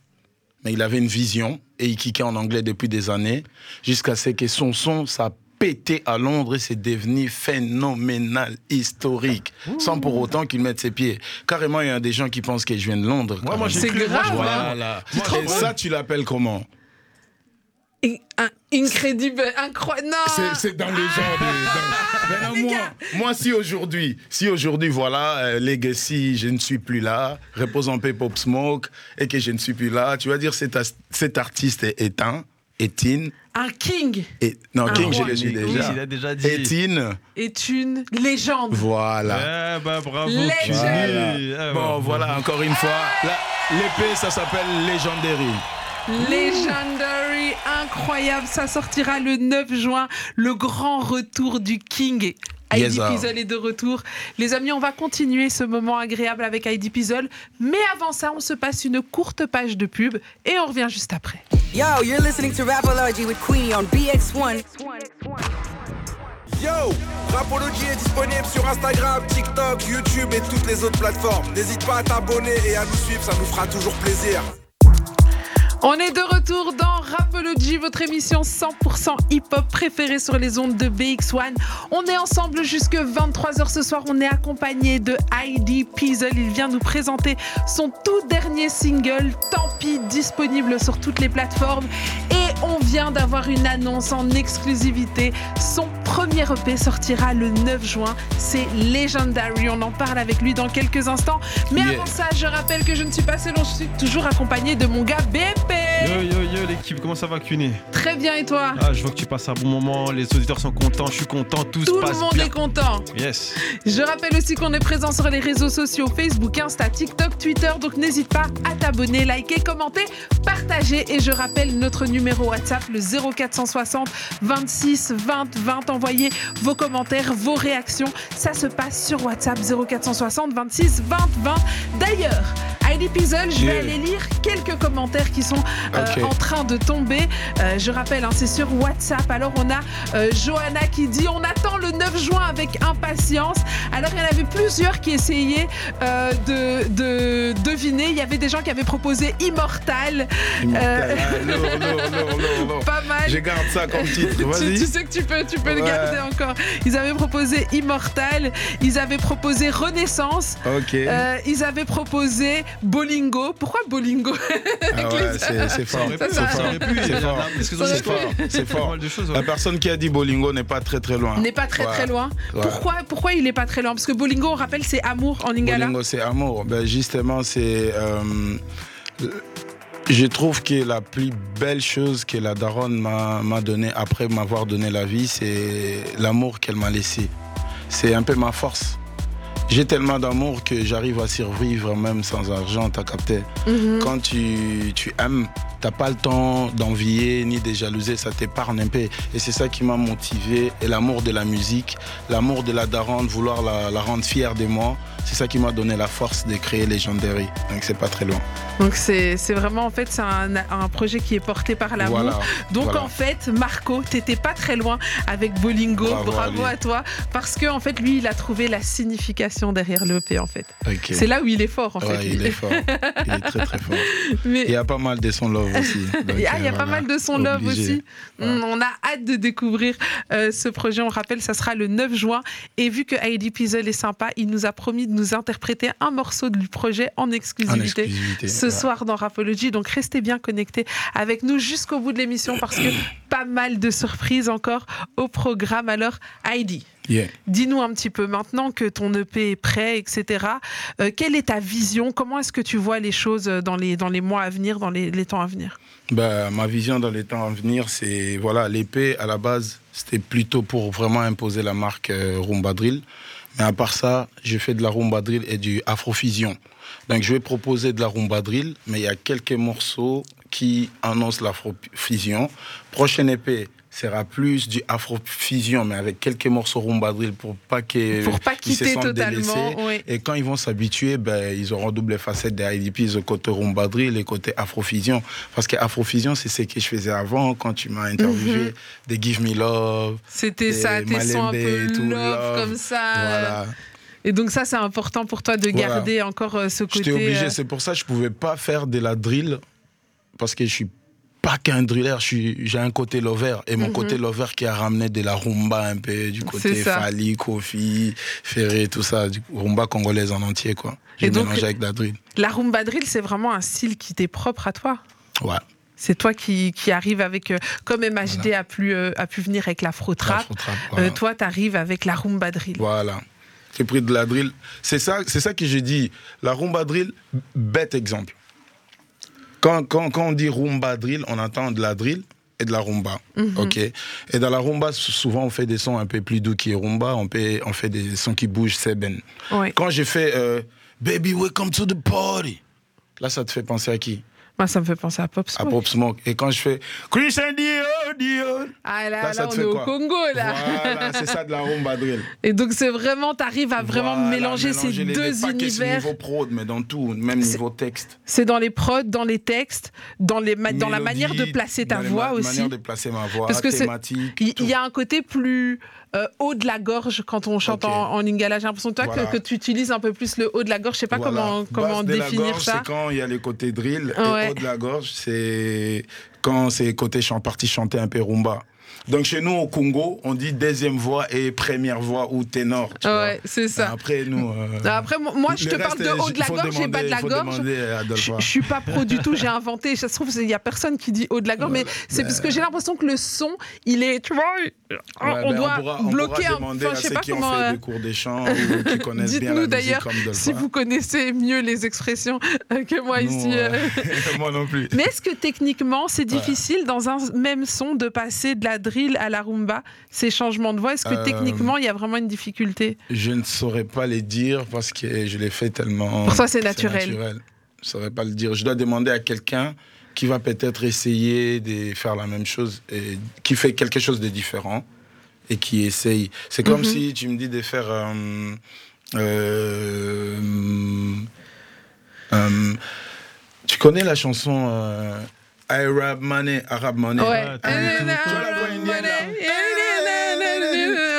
Speaker 4: mais il avait une vision et il kickait en anglais depuis des années, jusqu'à ce que son son, ça pété à Londres et c'est devenu phénoménal, historique, sans pour autant qu'il mette ses pieds. Carrément, il y a des gens qui pensent que je viens de Londres.
Speaker 3: Ouais, moi,
Speaker 2: C'est
Speaker 3: cru- moi, je
Speaker 2: grave, hein.
Speaker 4: Voilà.
Speaker 3: Moi,
Speaker 4: Et ça, tu l'appelles comment?
Speaker 2: In- un- Incredible, incroyable. Non
Speaker 4: C'est- dans les genres de. dans- <laughs> Maintenant,
Speaker 2: Les
Speaker 4: moi, moi, si aujourd'hui, si aujourd'hui, voilà, euh, Legacy, je ne suis plus là, repose en paix Pop Smoke, et que je ne suis plus là, tu vas dire cet, artiste est éteint, Étine,
Speaker 2: Un king
Speaker 4: et non,
Speaker 2: Un
Speaker 4: King, je
Speaker 2: roi.
Speaker 4: suis
Speaker 3: Oui,
Speaker 4: déjà.
Speaker 3: il a déjà dit.
Speaker 4: Étine,
Speaker 2: est une légende.
Speaker 4: voilà.
Speaker 3: Eh bah bravo.
Speaker 4: Voilà.
Speaker 3: Eh bah,
Speaker 4: Bon, voilà, encore une fois, l'épée, ça s'appelle Legendary.
Speaker 2: Legendary, incroyable. Ça sortira le 9 juin. Le grand retour du King. Heidi
Speaker 4: Yes.
Speaker 2: Pizzle est de retour. Les amis, on va continuer ce moment agréable avec Heidi Pizzle. Mais avant ça, on se passe une courte page de pub et on revient juste après.
Speaker 5: Yo, you're listening to Rapology with Queenie on BX1.
Speaker 1: Yo Rapology est disponible sur Instagram, TikTok, YouTube et toutes les autres plateformes. N'hésite pas à t'abonner et à nous suivre, ça nous fera toujours plaisir.
Speaker 2: On est de retour dans Rapology, votre émission 100% hip-hop préférée sur les ondes de BX1. On est ensemble jusque 23h ce soir. On est accompagné de Heidi Piesel. Il vient nous présenter son tout dernier single, Tant pis, disponible sur toutes les plateformes. Et on vient d'avoir une annonce en exclusivité. Son premier EP sortira le 9 juin. C'est Legendary. On en parle avec lui dans quelques instants. Mais
Speaker 4: Yeah.
Speaker 2: avant ça, je rappelle que je ne suis pas seul. Je suis toujours accompagné de mon gars BMP.
Speaker 3: Yo yo yo l'équipe, comment ça va Cuny
Speaker 2: Très bien, et toi?
Speaker 3: Ah, je vois que tu passes un bon moment, les auditeurs sont contents, je suis content, tout,
Speaker 2: Tout
Speaker 3: se
Speaker 2: le
Speaker 3: passe
Speaker 2: monde
Speaker 3: bien.
Speaker 2: est content.
Speaker 3: Yes.
Speaker 2: Je rappelle aussi qu'on est présent sur les réseaux sociaux Facebook, Insta, TikTok, Twitter. Donc n'hésite pas à t'abonner, liker, commenter, partager. Et je rappelle notre numéro WhatsApp, le 0460 26 20 20. Envoyez vos commentaires, vos réactions. Ça se passe sur WhatsApp 0460 26 20 20. D'ailleurs, Heidi Piesel, je vais
Speaker 4: Yeah.
Speaker 2: aller lire quelques commentaires qui sont euh, en train de tomber. Euh, je rappelle, hein, c'est sur WhatsApp. Alors on a euh, Johanna qui dit on attend le 9 juin avec impatience. Alors il y en avait plusieurs qui essayaient de, de deviner. Il y avait des gens qui avaient proposé Immortal,
Speaker 4: lourd, lourd, lourd, lourd. <laughs>
Speaker 2: pas mal.
Speaker 4: Je garde ça comme titre. <laughs>
Speaker 2: Tu, tu sais que tu peux, tu peux le garder encore. Ils avaient proposé Immortal, ils avaient proposé Renaissance,
Speaker 4: Ok.
Speaker 2: euh, ils avaient proposé Bolingo. Pourquoi Bolingo? <laughs>
Speaker 4: Ah ouais, c'est fort. C'est fort. C'est. La personne qui a dit Bolingo n'est pas très très loin.
Speaker 2: N'est pas très très loin. Pourquoi, pourquoi il n'est pas très loin? Parce que Bolingo, on rappelle, c'est amour en lingala.
Speaker 4: Bolingo, c'est amour. Ben, justement, c'est. euh, je trouve que la plus belle chose que la daronne m'a m'a donné après m'avoir donné la vie, c'est l'amour qu'elle m'a laissé. C'est un peu ma force. J'ai tellement d'amour que j'arrive à survivre même sans argent, t'as capté?
Speaker 2: Mhm.
Speaker 4: Quand tu, tu aimes, t'as pas le temps d'envier ni de jalouser, ça t'épargne un peu. Et c'est ça qui m'a motivé. Et l'amour de la musique, l'amour de la daronne, vouloir la, la rendre fière de moi, c'est ça qui m'a donné la force de créer Legendary. Donc c'est pas très loin.
Speaker 2: Donc c'est vraiment en fait c'est un, un projet qui est porté par l'amour.
Speaker 4: Voilà.
Speaker 2: Donc
Speaker 4: voilà.
Speaker 2: en fait Marco, t'étais pas très loin avec Bolingo.
Speaker 4: Bravo
Speaker 2: Bravo,
Speaker 4: à
Speaker 2: à toi parce que en fait lui il a trouvé la signification derrière l'EP en fait. C'est là où il est fort en
Speaker 4: Ouais,
Speaker 2: fait.
Speaker 4: il est fort. Il est très très fort. <laughs>
Speaker 2: Mais
Speaker 4: Il y a pas mal de son love aussi. <laughs>
Speaker 2: Ah, il y a pas mal de son love aussi.
Speaker 4: Ouais.
Speaker 2: Mm, On a hâte de découvrir euh, ce projet. On rappelle, ça sera le 9 juin. Et vu que Heidi Piesel est sympa, il nous a promis de nous interpréter un morceau du projet en
Speaker 4: En
Speaker 2: exclusivité.
Speaker 4: exclusivité.
Speaker 2: Ce
Speaker 4: ouais.
Speaker 2: soir dans Rapology, donc restez bien connectés avec nous jusqu'au bout de l'émission parce que pas mal de surprises encore au programme. Alors Heidi,
Speaker 4: Yeah.
Speaker 2: dis-nous un petit peu maintenant que ton EP est prêt, etc. euh, quelle est ta vision? Comment est-ce que tu vois les choses dans les, dans les mois à venir, dans les, les temps à venir?
Speaker 4: Bah, ma vision dans les temps à venir, c'est voilà, l'épée à la base, c'était plutôt pour vraiment imposer la marque euh, Rumba Drill. Mais à part ça, j'ai fait de la Rumba Drill et du Afrofusion. Donc je vais proposer de la Rumba Drill, mais il y a quelques morceaux qui annoncent l'Afrofusion. Prochaine épée sera plus du Afrofusion, mais avec quelques morceaux Rumba Drill pour pas que
Speaker 2: Pour pas <laughs>
Speaker 4: se
Speaker 2: quitter
Speaker 4: sentent
Speaker 2: totalement.
Speaker 4: délaissés.
Speaker 2: oui.
Speaker 4: Et quand ils vont s'habituer, ben, ils auront double facette des IDP, le côté rumba drill et côté afrofusion. Parce que afrofusion, c'est ce que je faisais avant quand tu m'as interviewé,
Speaker 2: Mhm.
Speaker 4: des Give Me Love.
Speaker 2: C'était ça, tes sons un peu love,
Speaker 4: love.
Speaker 2: comme ça.
Speaker 4: Voilà.
Speaker 2: Et donc ça, c'est important pour toi de
Speaker 4: Voilà.
Speaker 2: garder encore euh, ce côté.
Speaker 4: J'étais obligé,
Speaker 2: euh,
Speaker 4: c'est pour ça que je pouvais pas faire de la drill parce que je suis pas qu'un driller, j'ai un côté lover et mon
Speaker 2: Mhm.
Speaker 4: côté lover qui a ramené de la rumba un peu du côté. Fali, Kofi, Ferré, tout ça, du rumba congolaise en entier quoi. J'ai mélangé avec la drill.
Speaker 2: La rumba drill, c'est vraiment un style qui t'est propre à toi?
Speaker 4: Ouais.
Speaker 2: C'est toi qui, qui arrive avec, euh, comme MHD a, pu, euh, a pu venir avec l'afro trap, euh, toi, t'arrives avec la rumba drill.
Speaker 4: Voilà. J'ai pris de la drill. C'est ça, c'est ça que j'ai dit. La rumba drill, bête exemple. Quand, quand, quand on dit rumba drill, on entend de la drill et de la rumba.
Speaker 2: Mhm.
Speaker 4: Ok. Et dans la rumba, sou- souvent on fait des sons un peu plus doux qui est rumba. On, peut, on fait des sons qui bougent, c'est ben. Quand j'ai fait euh, Baby, welcome to the party. Là, ça te fait penser à qui?
Speaker 2: Moi, ça me fait penser à Pop
Speaker 4: À
Speaker 2: Smoke.
Speaker 4: Pop Smoke. Et quand je fais Christian Dior, Dior.
Speaker 2: Ah là,
Speaker 4: Là,
Speaker 2: là,
Speaker 4: ça te
Speaker 2: on
Speaker 4: fait
Speaker 2: est au Congo, là.
Speaker 4: Voilà, c'est ça de la rumba drill.
Speaker 2: Et donc, c'est vraiment, t'arrives à vraiment
Speaker 4: Voilà,
Speaker 2: mélanger, ces
Speaker 4: les-
Speaker 2: deux
Speaker 4: pas
Speaker 2: univers.
Speaker 4: niveau prod, mais dans tout, même
Speaker 2: C'est-
Speaker 4: niveau texte.
Speaker 2: C'est dans les prods, dans les textes, dans, les dans la manière de placer ta voix
Speaker 4: ma-
Speaker 2: aussi.
Speaker 4: manière de placer ma voix,
Speaker 2: Parce que c'est-
Speaker 4: thématique.
Speaker 2: Il y a un côté plus euh, haut de la gorge quand on chante en, en lingala. J'ai l'impression toi
Speaker 4: Voilà.
Speaker 2: que, que tu utilises un peu plus le haut de la gorge. Je sais pas
Speaker 4: Voilà.
Speaker 2: comment, comment
Speaker 4: Basse de la
Speaker 2: définir
Speaker 4: gorge,
Speaker 2: ça.
Speaker 4: C'est quand il y a les côtés drill
Speaker 2: Ouais. Ouais.
Speaker 4: haut de la gorge, c'est quand c'est côté chant, partie chanter un peu rumba. Donc chez nous au Congo, on dit deuxième voix et première voix ou ténor. tu.
Speaker 2: Ouais, c'est ça.
Speaker 4: Après nous. <laughs> euh,
Speaker 2: Après, moi, je te parle de haut de la gorge et bas de
Speaker 4: demander-
Speaker 2: la gorge.
Speaker 4: demander
Speaker 2: Je, je suis pas pro du tout, j'ai <laughs> inventé. Ça se trouve, il y a personne qui dit haut de la gorge, mais c'est parce que j'ai l'impression que le son, il est, tu vois,
Speaker 4: Ouais,
Speaker 2: on
Speaker 4: ben,
Speaker 2: doit
Speaker 4: pourra- on
Speaker 2: bloquer
Speaker 4: pourra
Speaker 2: un
Speaker 4: demander
Speaker 2: enfin, je sais
Speaker 4: ceux
Speaker 2: pas
Speaker 4: qui ont
Speaker 2: comment.
Speaker 4: fait
Speaker 2: euh,
Speaker 4: des cours des chants ou qui <laughs> connaissent bien
Speaker 2: Dites-nous d'ailleurs si vous connaissez mieux les expressions que moi ici.
Speaker 4: euh. Moi non plus.
Speaker 2: Mais est-ce que techniquement, c'est difficile dans un même son de passer de la drill à la rumba, ces changements de voix Est-ce que
Speaker 4: Euh,
Speaker 2: techniquement, il y a vraiment une difficulté?
Speaker 4: Je ne saurais pas les dire parce que je l'ai fait tellement.
Speaker 2: Pour toi, c'est naturel.
Speaker 4: Je ne saurais pas le dire. Je dois demander à quelqu'un qui va peut-être essayer de faire la même chose et qui fait quelque chose de différent et qui essaye. C'est comme
Speaker 2: Mhm.
Speaker 4: si tu me dis de faire. euh, euh, tu connais la chanson Arab Money, Arab Money.
Speaker 2: Ouais.
Speaker 3: tu vois
Speaker 4: la voix indienne, là.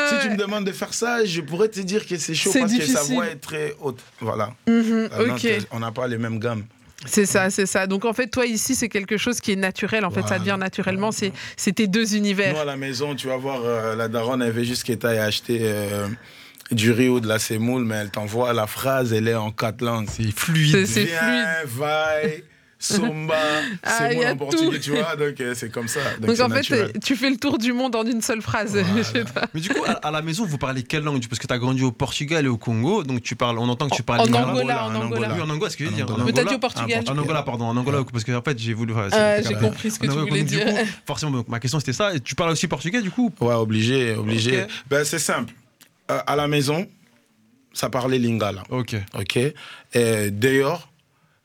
Speaker 4: Si tu me demandes de faire ça, je pourrais te dire que c'est chaud parce que sa voix est très haute. Voilà.
Speaker 2: Mhm,
Speaker 4: elle- on n'a pas les mêmes gammes.
Speaker 2: C'est ça, c'est ça. Donc en fait, toi ici, c'est quelque chose qui est naturel. En fait, ça devient naturellement. C'est tes deux
Speaker 4: Nous,
Speaker 2: univers.
Speaker 4: à la maison, tu vas voir, euh, la daronne, elle veut juste que tu ailles acheter euh, du riz ou de la semoule, mais elle t'envoie la phrase, elle est en quatre langues.
Speaker 3: C'est fluide.
Speaker 2: C'est
Speaker 4: Viens, vai, somba, <laughs>
Speaker 2: Ah,
Speaker 4: c'est
Speaker 2: a
Speaker 4: en portugais, tu vois, donc euh, c'est comme ça. Donc,
Speaker 2: en fait,
Speaker 4: naturel.
Speaker 2: tu fais le tour du monde en une seule phrase. <laughs>
Speaker 3: Mais du coup, à, à la maison, vous parlez quelle langue? Parce que tu as grandi au Portugal et au Congo, donc tu parles, on entend que tu parles
Speaker 2: En
Speaker 3: lingala.
Speaker 2: Angola, en Angola.
Speaker 3: Oui, en Angola, ce que je veux
Speaker 4: En
Speaker 3: dire.
Speaker 4: Angola.
Speaker 2: Mais t'as dit au Portugal.
Speaker 3: En Angola, pardon, en Angola, parce que en fait, j'ai voulu.
Speaker 2: Euh,
Speaker 3: c'était
Speaker 2: j'ai compris ce que
Speaker 3: En
Speaker 2: tu voulais dire.
Speaker 3: coup, forcément, donc, ma question c'était ça. Et tu parles aussi portugais, du coup?
Speaker 4: Ouais, obligé, obligé. Ben, c'est simple. Euh, à la maison, ça parlait lingala.
Speaker 3: Ok.
Speaker 4: Ok. Et d'ailleurs,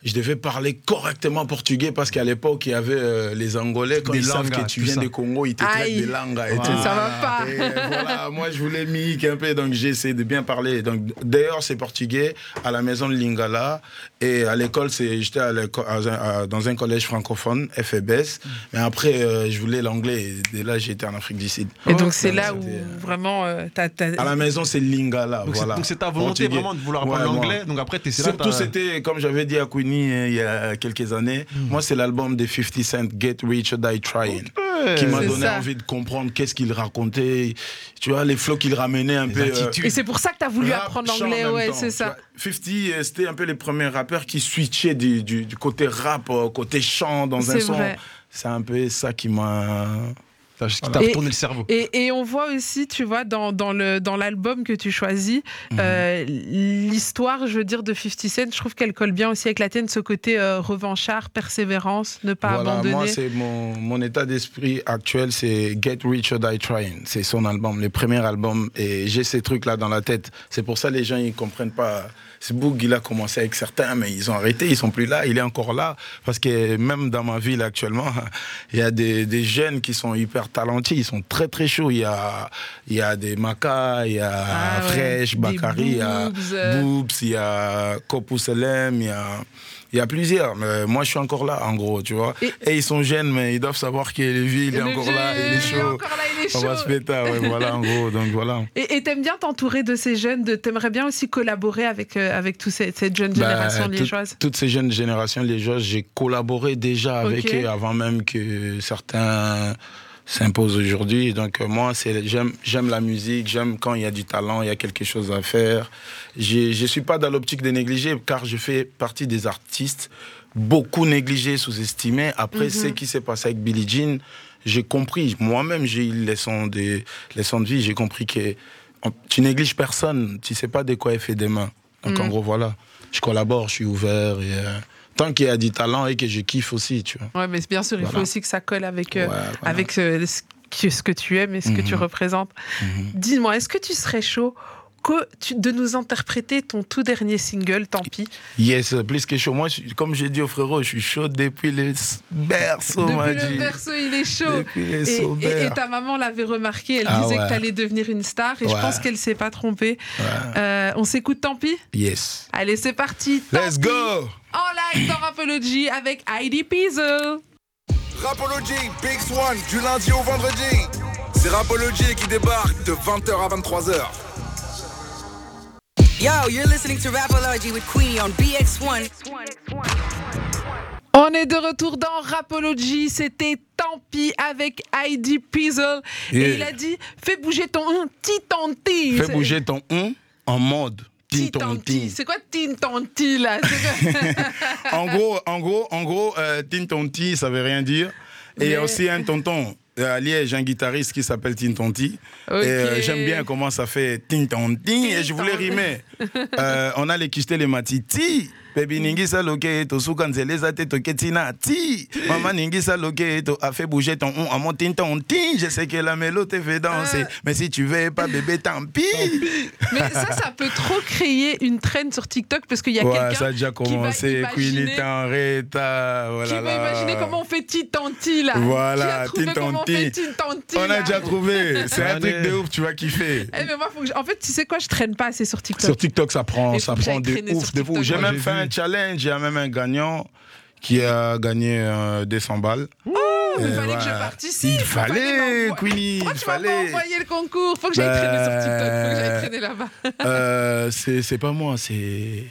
Speaker 4: je devais parler correctement portugais parce qu'à l'époque, il y avait euh, les Angolais, quand
Speaker 3: Des
Speaker 4: ils savent que tu viens
Speaker 3: ça.
Speaker 4: du Congo, ils te traitent des langues et
Speaker 3: Voilà.
Speaker 4: tout.
Speaker 2: Ça va pas.
Speaker 4: Et voilà, moi, je voulais mic un peu, donc j'ai essayé de bien parler. Donc, d'ailleurs, c'est portugais, à la maison de Lingala. Et à l'école, c'est, j'étais à l'éco- à un- à- dans un collège francophone, FEBS. Mais après, euh, je voulais l'anglais. Et là, j'étais en Afrique du Sud.
Speaker 2: Et donc c'est là où
Speaker 4: euh,
Speaker 2: vraiment euh,
Speaker 4: À la maison, c'est Lingala.
Speaker 3: Donc c'est-
Speaker 4: voilà.
Speaker 3: donc c'est ta volonté
Speaker 4: Portugais.
Speaker 3: vraiment de vouloir
Speaker 4: Ouais,
Speaker 3: apprendre
Speaker 4: moi.
Speaker 3: l'anglais. Donc après, là.
Speaker 4: Surtout, c'était, comme j'avais dit à Euh, il y a quelques années,
Speaker 3: Hmm.
Speaker 4: moi, c'est l'album de 50 Cent, Get Rich or Die Trying, qui m'a donné
Speaker 2: ça.
Speaker 4: envie de comprendre qu'est-ce qu'il racontait, tu vois, les flots qu'il ramenait un
Speaker 3: Les
Speaker 4: peu. euh.
Speaker 2: Et c'est pour ça que t'as voulu
Speaker 4: rap,
Speaker 2: apprendre l'anglais, ouais, c'est
Speaker 4: tu
Speaker 2: ça.
Speaker 4: vois. 50, euh, c'était un peu les premiers rappeurs qui switchaient du, du, du côté rap au côté chant dans un son. C'est un peu ça qui m'a.
Speaker 3: T'as qui
Speaker 4: Voilà.
Speaker 3: retourné le cerveau.
Speaker 2: Et, et on voit aussi, tu vois, dans, dans le dans l'album que tu choisis,
Speaker 4: Mhm.
Speaker 2: euh, l'histoire, je veux dire, de 50 Cent, je trouve qu'elle colle bien aussi avec la tienne, ce côté euh, revanchard, persévérance, ne pas
Speaker 4: Voilà,
Speaker 2: abandonner.
Speaker 4: moi, c'est mon, mon état d'esprit actuel, c'est Get Rich or Die Trying. C'est son album, le premier album. Et j'ai ces trucs-là dans la tête. C'est pour ça les gens, ils comprennent pas. Ce Boog, il a commencé avec certains, mais ils ont arrêté, ils sont plus là. Il est encore là. Parce que même dans ma ville actuellement, <laughs> il y a des, des jeunes qui sont hyper talentueux. Ils sont très, très chauds. Il y a, il y a des Maka, il y a
Speaker 2: Ah.
Speaker 4: Fresh, Bakari, il y a
Speaker 2: Boobs,
Speaker 4: il y a Kopu Selem, il y a. Il y a plusieurs, mais moi je suis encore là en gros, tu vois.
Speaker 2: Et-
Speaker 4: Et, ils sont jeunes, mais ils doivent savoir que le vieux il est encore là, il est
Speaker 2: il est
Speaker 4: chaud.
Speaker 2: encore là, il est
Speaker 4: On va se péter, ouais, <laughs> voilà en gros, donc voilà.
Speaker 2: Et t'aimes bien t'entourer de ces jeunes, de- t'aimerais bien aussi collaborer avec, euh, avec toute cette, cette jeune
Speaker 4: Bah,
Speaker 2: génération
Speaker 4: tout-
Speaker 2: liégeoise?
Speaker 4: toutes ces jeunes générations liégeoises, j'ai collaboré déjà avec eux avant même que certains s'imposent aujourd'hui. Donc euh, moi, c'est j'aime j'aime la musique, j'aime quand il y a du talent, il y a quelque chose à faire. J'ai- Je suis pas dans l'optique de négliger car je fais partie des artistes beaucoup négligés, sous-estimés. Après
Speaker 2: Mhm.
Speaker 4: ce qui s'est passé avec Billie Jean, j'ai compris. Moi-même, j'ai eu les leçons de, de vie. J'ai compris que on- tu négliges personne. Tu sais pas de quoi elle fait demain. Donc
Speaker 2: Mhm.
Speaker 4: en gros, voilà. Je collabore, je suis ouvert. Et, euh, tant qu'il y a du talent et que je kiffe aussi, tu vois.
Speaker 2: Ouais, mais bien sûr, il faut aussi que ça colle avec, euh,
Speaker 4: Ouais, voilà.
Speaker 2: avec euh, ce, que, tu aimes et ce que tu
Speaker 4: Mhm.
Speaker 2: représentes.
Speaker 4: Mhm.
Speaker 2: Dis-moi, est-ce que tu serais chaud de nous interpréter ton tout dernier single, tant pis
Speaker 4: Yes, plus que chaud. Moi, je comme j'ai dit au frérot, je suis chaud depuis les berceaux, m'a
Speaker 2: Depuis le
Speaker 4: dit.
Speaker 2: berceau, il est chaud.
Speaker 4: Depuis les
Speaker 2: Et, et- et
Speaker 4: soubères.
Speaker 2: ta maman l'avait remarqué, elle
Speaker 4: Ah
Speaker 2: disait que
Speaker 4: ouais.
Speaker 2: tu allais devenir une star et je pense qu'elle s'est pas trompée.
Speaker 4: Ouais.
Speaker 2: Euh, on s'écoute tant pis?
Speaker 4: Yes.
Speaker 2: Allez, c'est parti. Tant
Speaker 4: Let's
Speaker 2: pis,
Speaker 4: go!
Speaker 2: En live dans Rapology avec Heidi Pizzo.
Speaker 1: Rapology, Big Swan, du lundi au vendredi. C'est Rapology qui débarque de 20h à 23h.
Speaker 5: Yo, you're listening to Rapology with Queenie on BX1.
Speaker 2: On est de retour dans Rapology. C'était Tant pis avec Heidi Pizzle. Et
Speaker 4: Yeah.
Speaker 2: il a dit Fais bouger ton titanti.
Speaker 4: Fais bouger ton on en mode
Speaker 2: Titanti.
Speaker 4: tintonti.
Speaker 2: C'est quoi titanti là? <laughs>
Speaker 4: En gros, en gros, en gros, euh, tintonti, ça veut rien dire. Et il y a
Speaker 2: Mais-
Speaker 4: aussi un tonton euh, à Liège, un guitariste qui s'appelle Tintonti. Et euh, j'aime bien comment ça fait Tintonti. Et je voulais rimer. Euh, on a les kiste les matiti. Baby ningisa loke to sukanzeleza te toke tina ti. Maman ningisa loke to a fait bouger ton on à mon tintonti. Je sais que la mélodie te fait danser.
Speaker 2: Ah.
Speaker 4: Mais si tu veux pas bébé, tant pis.
Speaker 2: Mais ça, ça peut trop créer une traîne sur TikTok parce qu'il y a
Speaker 4: Ouais,
Speaker 2: quelqu'un
Speaker 4: ça a déjà
Speaker 2: qui va
Speaker 4: commencé. Queen
Speaker 2: imaginer-
Speaker 4: est en réta.
Speaker 2: qui
Speaker 4: Voilà.
Speaker 2: va imaginer comment on fait titanti là.
Speaker 4: Voilà,
Speaker 2: qui titanti
Speaker 4: On a déjà trouvé. C'est un truc de ouf, tu vas kiffer.
Speaker 2: Eh, mais moi, faut que je- En fait, tu sais quoi, je traîne pas assez sur TikTok.
Speaker 4: Sur TikTok, ça prend, ça prend de ouf, de. J'ai même fait. Un challenge, il y a même un gagnant qui a gagné euh, 200 balles.
Speaker 2: Il
Speaker 4: Euh,
Speaker 2: fallait que je participe.
Speaker 4: Il fallait, Queenie,
Speaker 2: Pourquoi
Speaker 4: il
Speaker 2: tu m'as pas
Speaker 4: fallait.
Speaker 2: envoyé le concours? Faut que j'aille traîner sur TikTok. Faut que j'aille traîner là-bas.
Speaker 4: Euh, c'est c'est pas moi, c'est.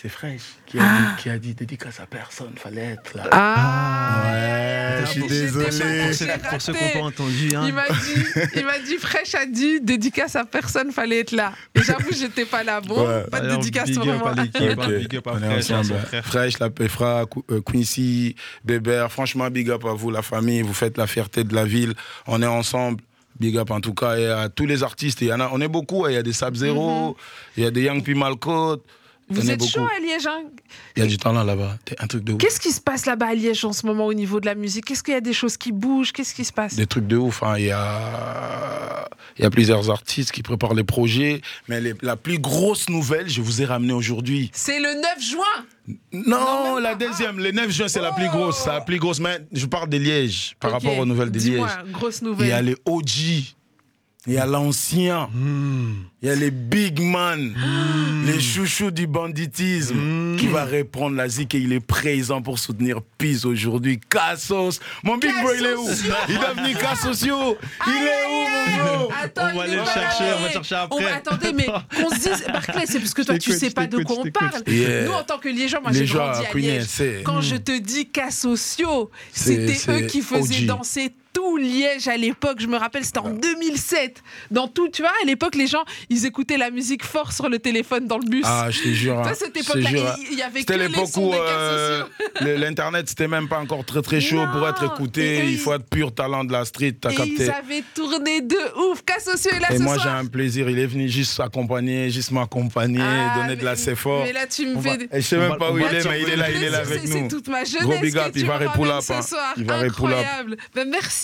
Speaker 4: C'est Fresh qui a, dit, qui a dit dédicace à personne, fallait être là.
Speaker 2: Ah,
Speaker 4: Ouais, je suis désolé.
Speaker 3: Pour ceux, qui n'ont pas entendu, hein.
Speaker 2: Il m'a dit, il m'a dit, Fresh a dit, dédicace à personne, fallait être là. Et j'avoue, j'étais pas là. Bon,
Speaker 4: Ouais.
Speaker 2: pas de
Speaker 3: Alors,
Speaker 2: dédicace
Speaker 3: big up
Speaker 4: Ok,
Speaker 3: hein, big up à
Speaker 4: on est
Speaker 3: Fresh,
Speaker 4: ensemble. Fresh, la Pefra, euh, Quincy, Bébert, franchement, big up à vous, la famille. Vous faites la fierté de la ville. On est ensemble. Big up en tout cas. Et à tous les artistes, il y en a, on est beaucoup. hein. Il y a des Sab Zero, il y a des Young P. Malcote.
Speaker 2: Vous êtes
Speaker 4: beaucoup.
Speaker 2: chaud à Liège. hein
Speaker 4: Il y a du talent là-bas. C'est un truc de ouf.
Speaker 2: Qu'est-ce qui se passe là-bas à Liège en ce moment au niveau de la musique? Qu'est-ce qu'il y a des choses qui bougent? Qu'est-ce qui se passe?
Speaker 4: Des trucs de ouf. hein. Il, y a, il y a plusieurs artistes qui préparent les projets. Mais les- la plus grosse nouvelle, je vous ai ramené aujourd'hui.
Speaker 2: C'est le 9 juin.
Speaker 4: Non, la deuxième, le 9 juin, c'est la plus grosse. La plus grosse. Mais je parle de Liège, par rapport aux nouvelles de Liège.
Speaker 2: Grosse
Speaker 4: Il y a
Speaker 2: nouvelle.
Speaker 4: les OG, il y a l'ancien, il y a les big man, les chouchous du banditisme qui va répondre la zik et il est présent pour soutenir Peace aujourd'hui. Cassos, mon big boy il est où?
Speaker 2: Cassosio.
Speaker 4: Il venir Cassosio. Il est où mon bro?
Speaker 2: Attends,
Speaker 3: On va aller
Speaker 2: est
Speaker 3: le chercher, on va chercher
Speaker 2: On va-
Speaker 3: après.
Speaker 2: attendez, mais <laughs> qu'on se dise, Barclay, c'est parce que toi, tu sais pas de quoi on parle.
Speaker 4: Yeah.
Speaker 2: Nous, en tant que Liégeois, moi, j'ai
Speaker 4: gens
Speaker 2: grandi
Speaker 4: à
Speaker 2: Liège. Quand je te dis cas sociaux,
Speaker 4: C'est-
Speaker 2: c'était eux qui faisaient
Speaker 4: OG.
Speaker 2: danser tout Liège à l'époque. Je me rappelle, c'était en 2007. Dans tout, tu vois, à l'époque, les gens, ils écoutaient la musique fort sur le téléphone dans le bus.
Speaker 4: Ah, je te jure. Hein,
Speaker 2: cette époque-là,
Speaker 4: jure, hein.
Speaker 2: il- y avait que
Speaker 4: C'était
Speaker 2: les
Speaker 4: l'époque où euh, <laughs> l'internet c'était même pas encore très très chaud pour être écouté. Il faut être pur talent de la street. T'as capté.
Speaker 2: ils avaient tourné de ouf. Cas sociaux est là
Speaker 4: Et
Speaker 2: ce
Speaker 4: moi j'ai un plaisir. Il est venu juste accompagner, juste m'accompagner,
Speaker 2: Ah,
Speaker 4: donner de la C4.
Speaker 2: Mais là, tu me
Speaker 3: va-
Speaker 2: fais.
Speaker 4: Et je sais même
Speaker 3: va-
Speaker 4: pas où
Speaker 3: va
Speaker 4: il est, mais il est là, il est là avec nous.
Speaker 2: C'est toute ma jeunesse
Speaker 4: Gros big up, il va
Speaker 2: ce soir.
Speaker 4: Il va repull up.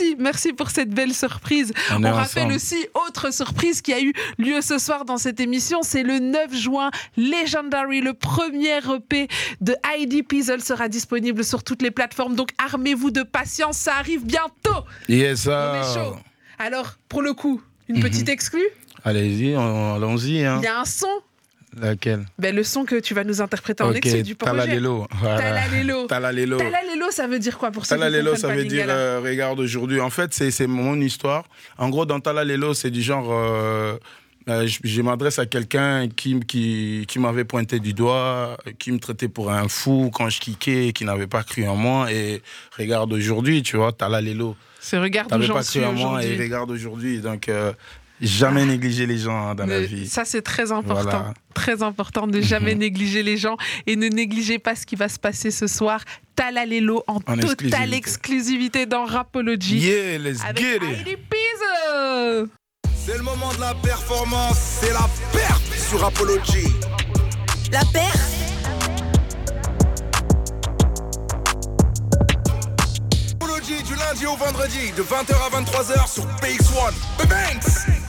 Speaker 2: Merci, merci pour cette belle surprise.
Speaker 4: On
Speaker 2: rappelle
Speaker 4: ensemble.
Speaker 2: aussi autre surprise qui a eu lieu ce soir dans cette émission, c'est le 9 juin. Legendary, le premier EP de Heidi Pizzle sera disponible sur toutes les plateformes. Donc armez-vous de patience, ça arrive bientôt.
Speaker 4: Yes,
Speaker 2: On
Speaker 4: ça.
Speaker 2: est chaud. Alors, pour le coup,
Speaker 4: Mhm.
Speaker 2: une petite exclue?
Speaker 4: Allez-y, on- allons-y. Hein.
Speaker 2: Il y a un son.
Speaker 4: Laquelle
Speaker 2: Ben, le son que tu vas nous interpréter en exclu du projet.
Speaker 4: Talalelo. Voilà.
Speaker 2: Talalelo.
Speaker 4: Talalelo.
Speaker 2: Talalelo, ça veut dire quoi pour ceux qui
Speaker 4: Talalelo, ça
Speaker 2: pas
Speaker 4: veut dire euh, regarde aujourd'hui. En fait, c'est mon histoire. En gros, dans Talalelo, c'est du genre. euh, euh, je je m'adresse à quelqu'un qui, qui, qui m'avait pointé du doigt, qui me traitait pour un fou quand je kickais, qui n'avait pas cru en moi. Et regarde aujourd'hui, tu vois, Talalelo.
Speaker 2: C'est regarde où
Speaker 4: T'avais pas cru en moi et
Speaker 2: aujourd'hui.
Speaker 4: regarde aujourd'hui. Donc, euh, jamais négliger les gens hein, dans la
Speaker 2: Mais
Speaker 4: vie.
Speaker 2: Ça, c'est très important.
Speaker 4: Voilà.
Speaker 2: Très important de jamais <laughs> négliger les gens et ne négligez pas ce qui va se passer ce soir. Talalelo en,
Speaker 4: En
Speaker 2: totale
Speaker 4: exclusivité.
Speaker 2: exclusivité dans Rapology.
Speaker 4: Yeah, let's
Speaker 2: Avec
Speaker 4: get it.
Speaker 1: C'est le moment de la performance, c'est la perte sur Apology.
Speaker 5: La
Speaker 1: Apology du lundi au vendredi de 20h à 23h sur PX1. Banks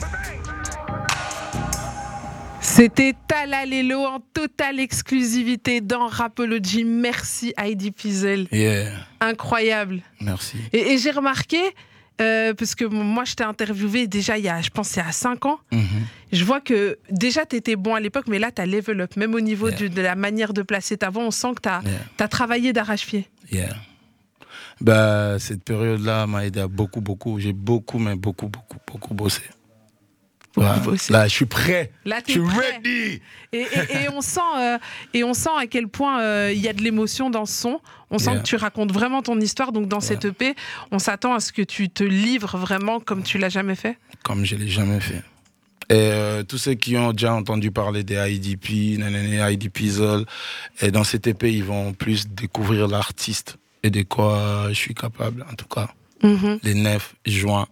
Speaker 2: C'était Talalelo en totale exclusivité dans Rapology. Merci Heidi Pizzle.
Speaker 4: Yeah,
Speaker 2: Incroyable.
Speaker 4: merci.
Speaker 2: Et, et j'ai remarqué, euh, parce que moi je t'ai interviewé déjà il y a, je pense, il y a 5 ans.
Speaker 4: Mhm.
Speaker 2: Je vois que déjà tu étais bon à l'époque, mais là tu as level up. Même au niveau
Speaker 4: Yeah.
Speaker 2: de la manière de placer ta voix, on sent que tu as,
Speaker 4: Yeah.
Speaker 2: travaillé d'arrache-pied.
Speaker 4: Yeah. Bah, cette période-là m'a aidé à beaucoup, beaucoup. J'ai beaucoup, mais beaucoup, beaucoup, beaucoup bossé.
Speaker 2: Beaucoup.
Speaker 4: Là, je suis prêt.
Speaker 2: Là,
Speaker 4: Je suis
Speaker 2: prêt.
Speaker 4: ready.
Speaker 2: Et, et- et on sent, euh, et on sent à quel point euh, il y a de l'émotion dans ce son. On sent
Speaker 4: Yeah.
Speaker 2: que tu racontes vraiment ton histoire. Donc dans cette EP, on s'attend à ce que tu te livres vraiment comme tu l'as jamais fait?
Speaker 4: Comme je l'ai jamais fait. Et euh, tous ceux qui ont déjà entendu parler des IDP, nanana, IDP Zol, et dans cet EP, ils vont plus découvrir l'artiste et de quoi je suis capable, en tout cas.
Speaker 2: Mhm.
Speaker 4: Les 9 juin,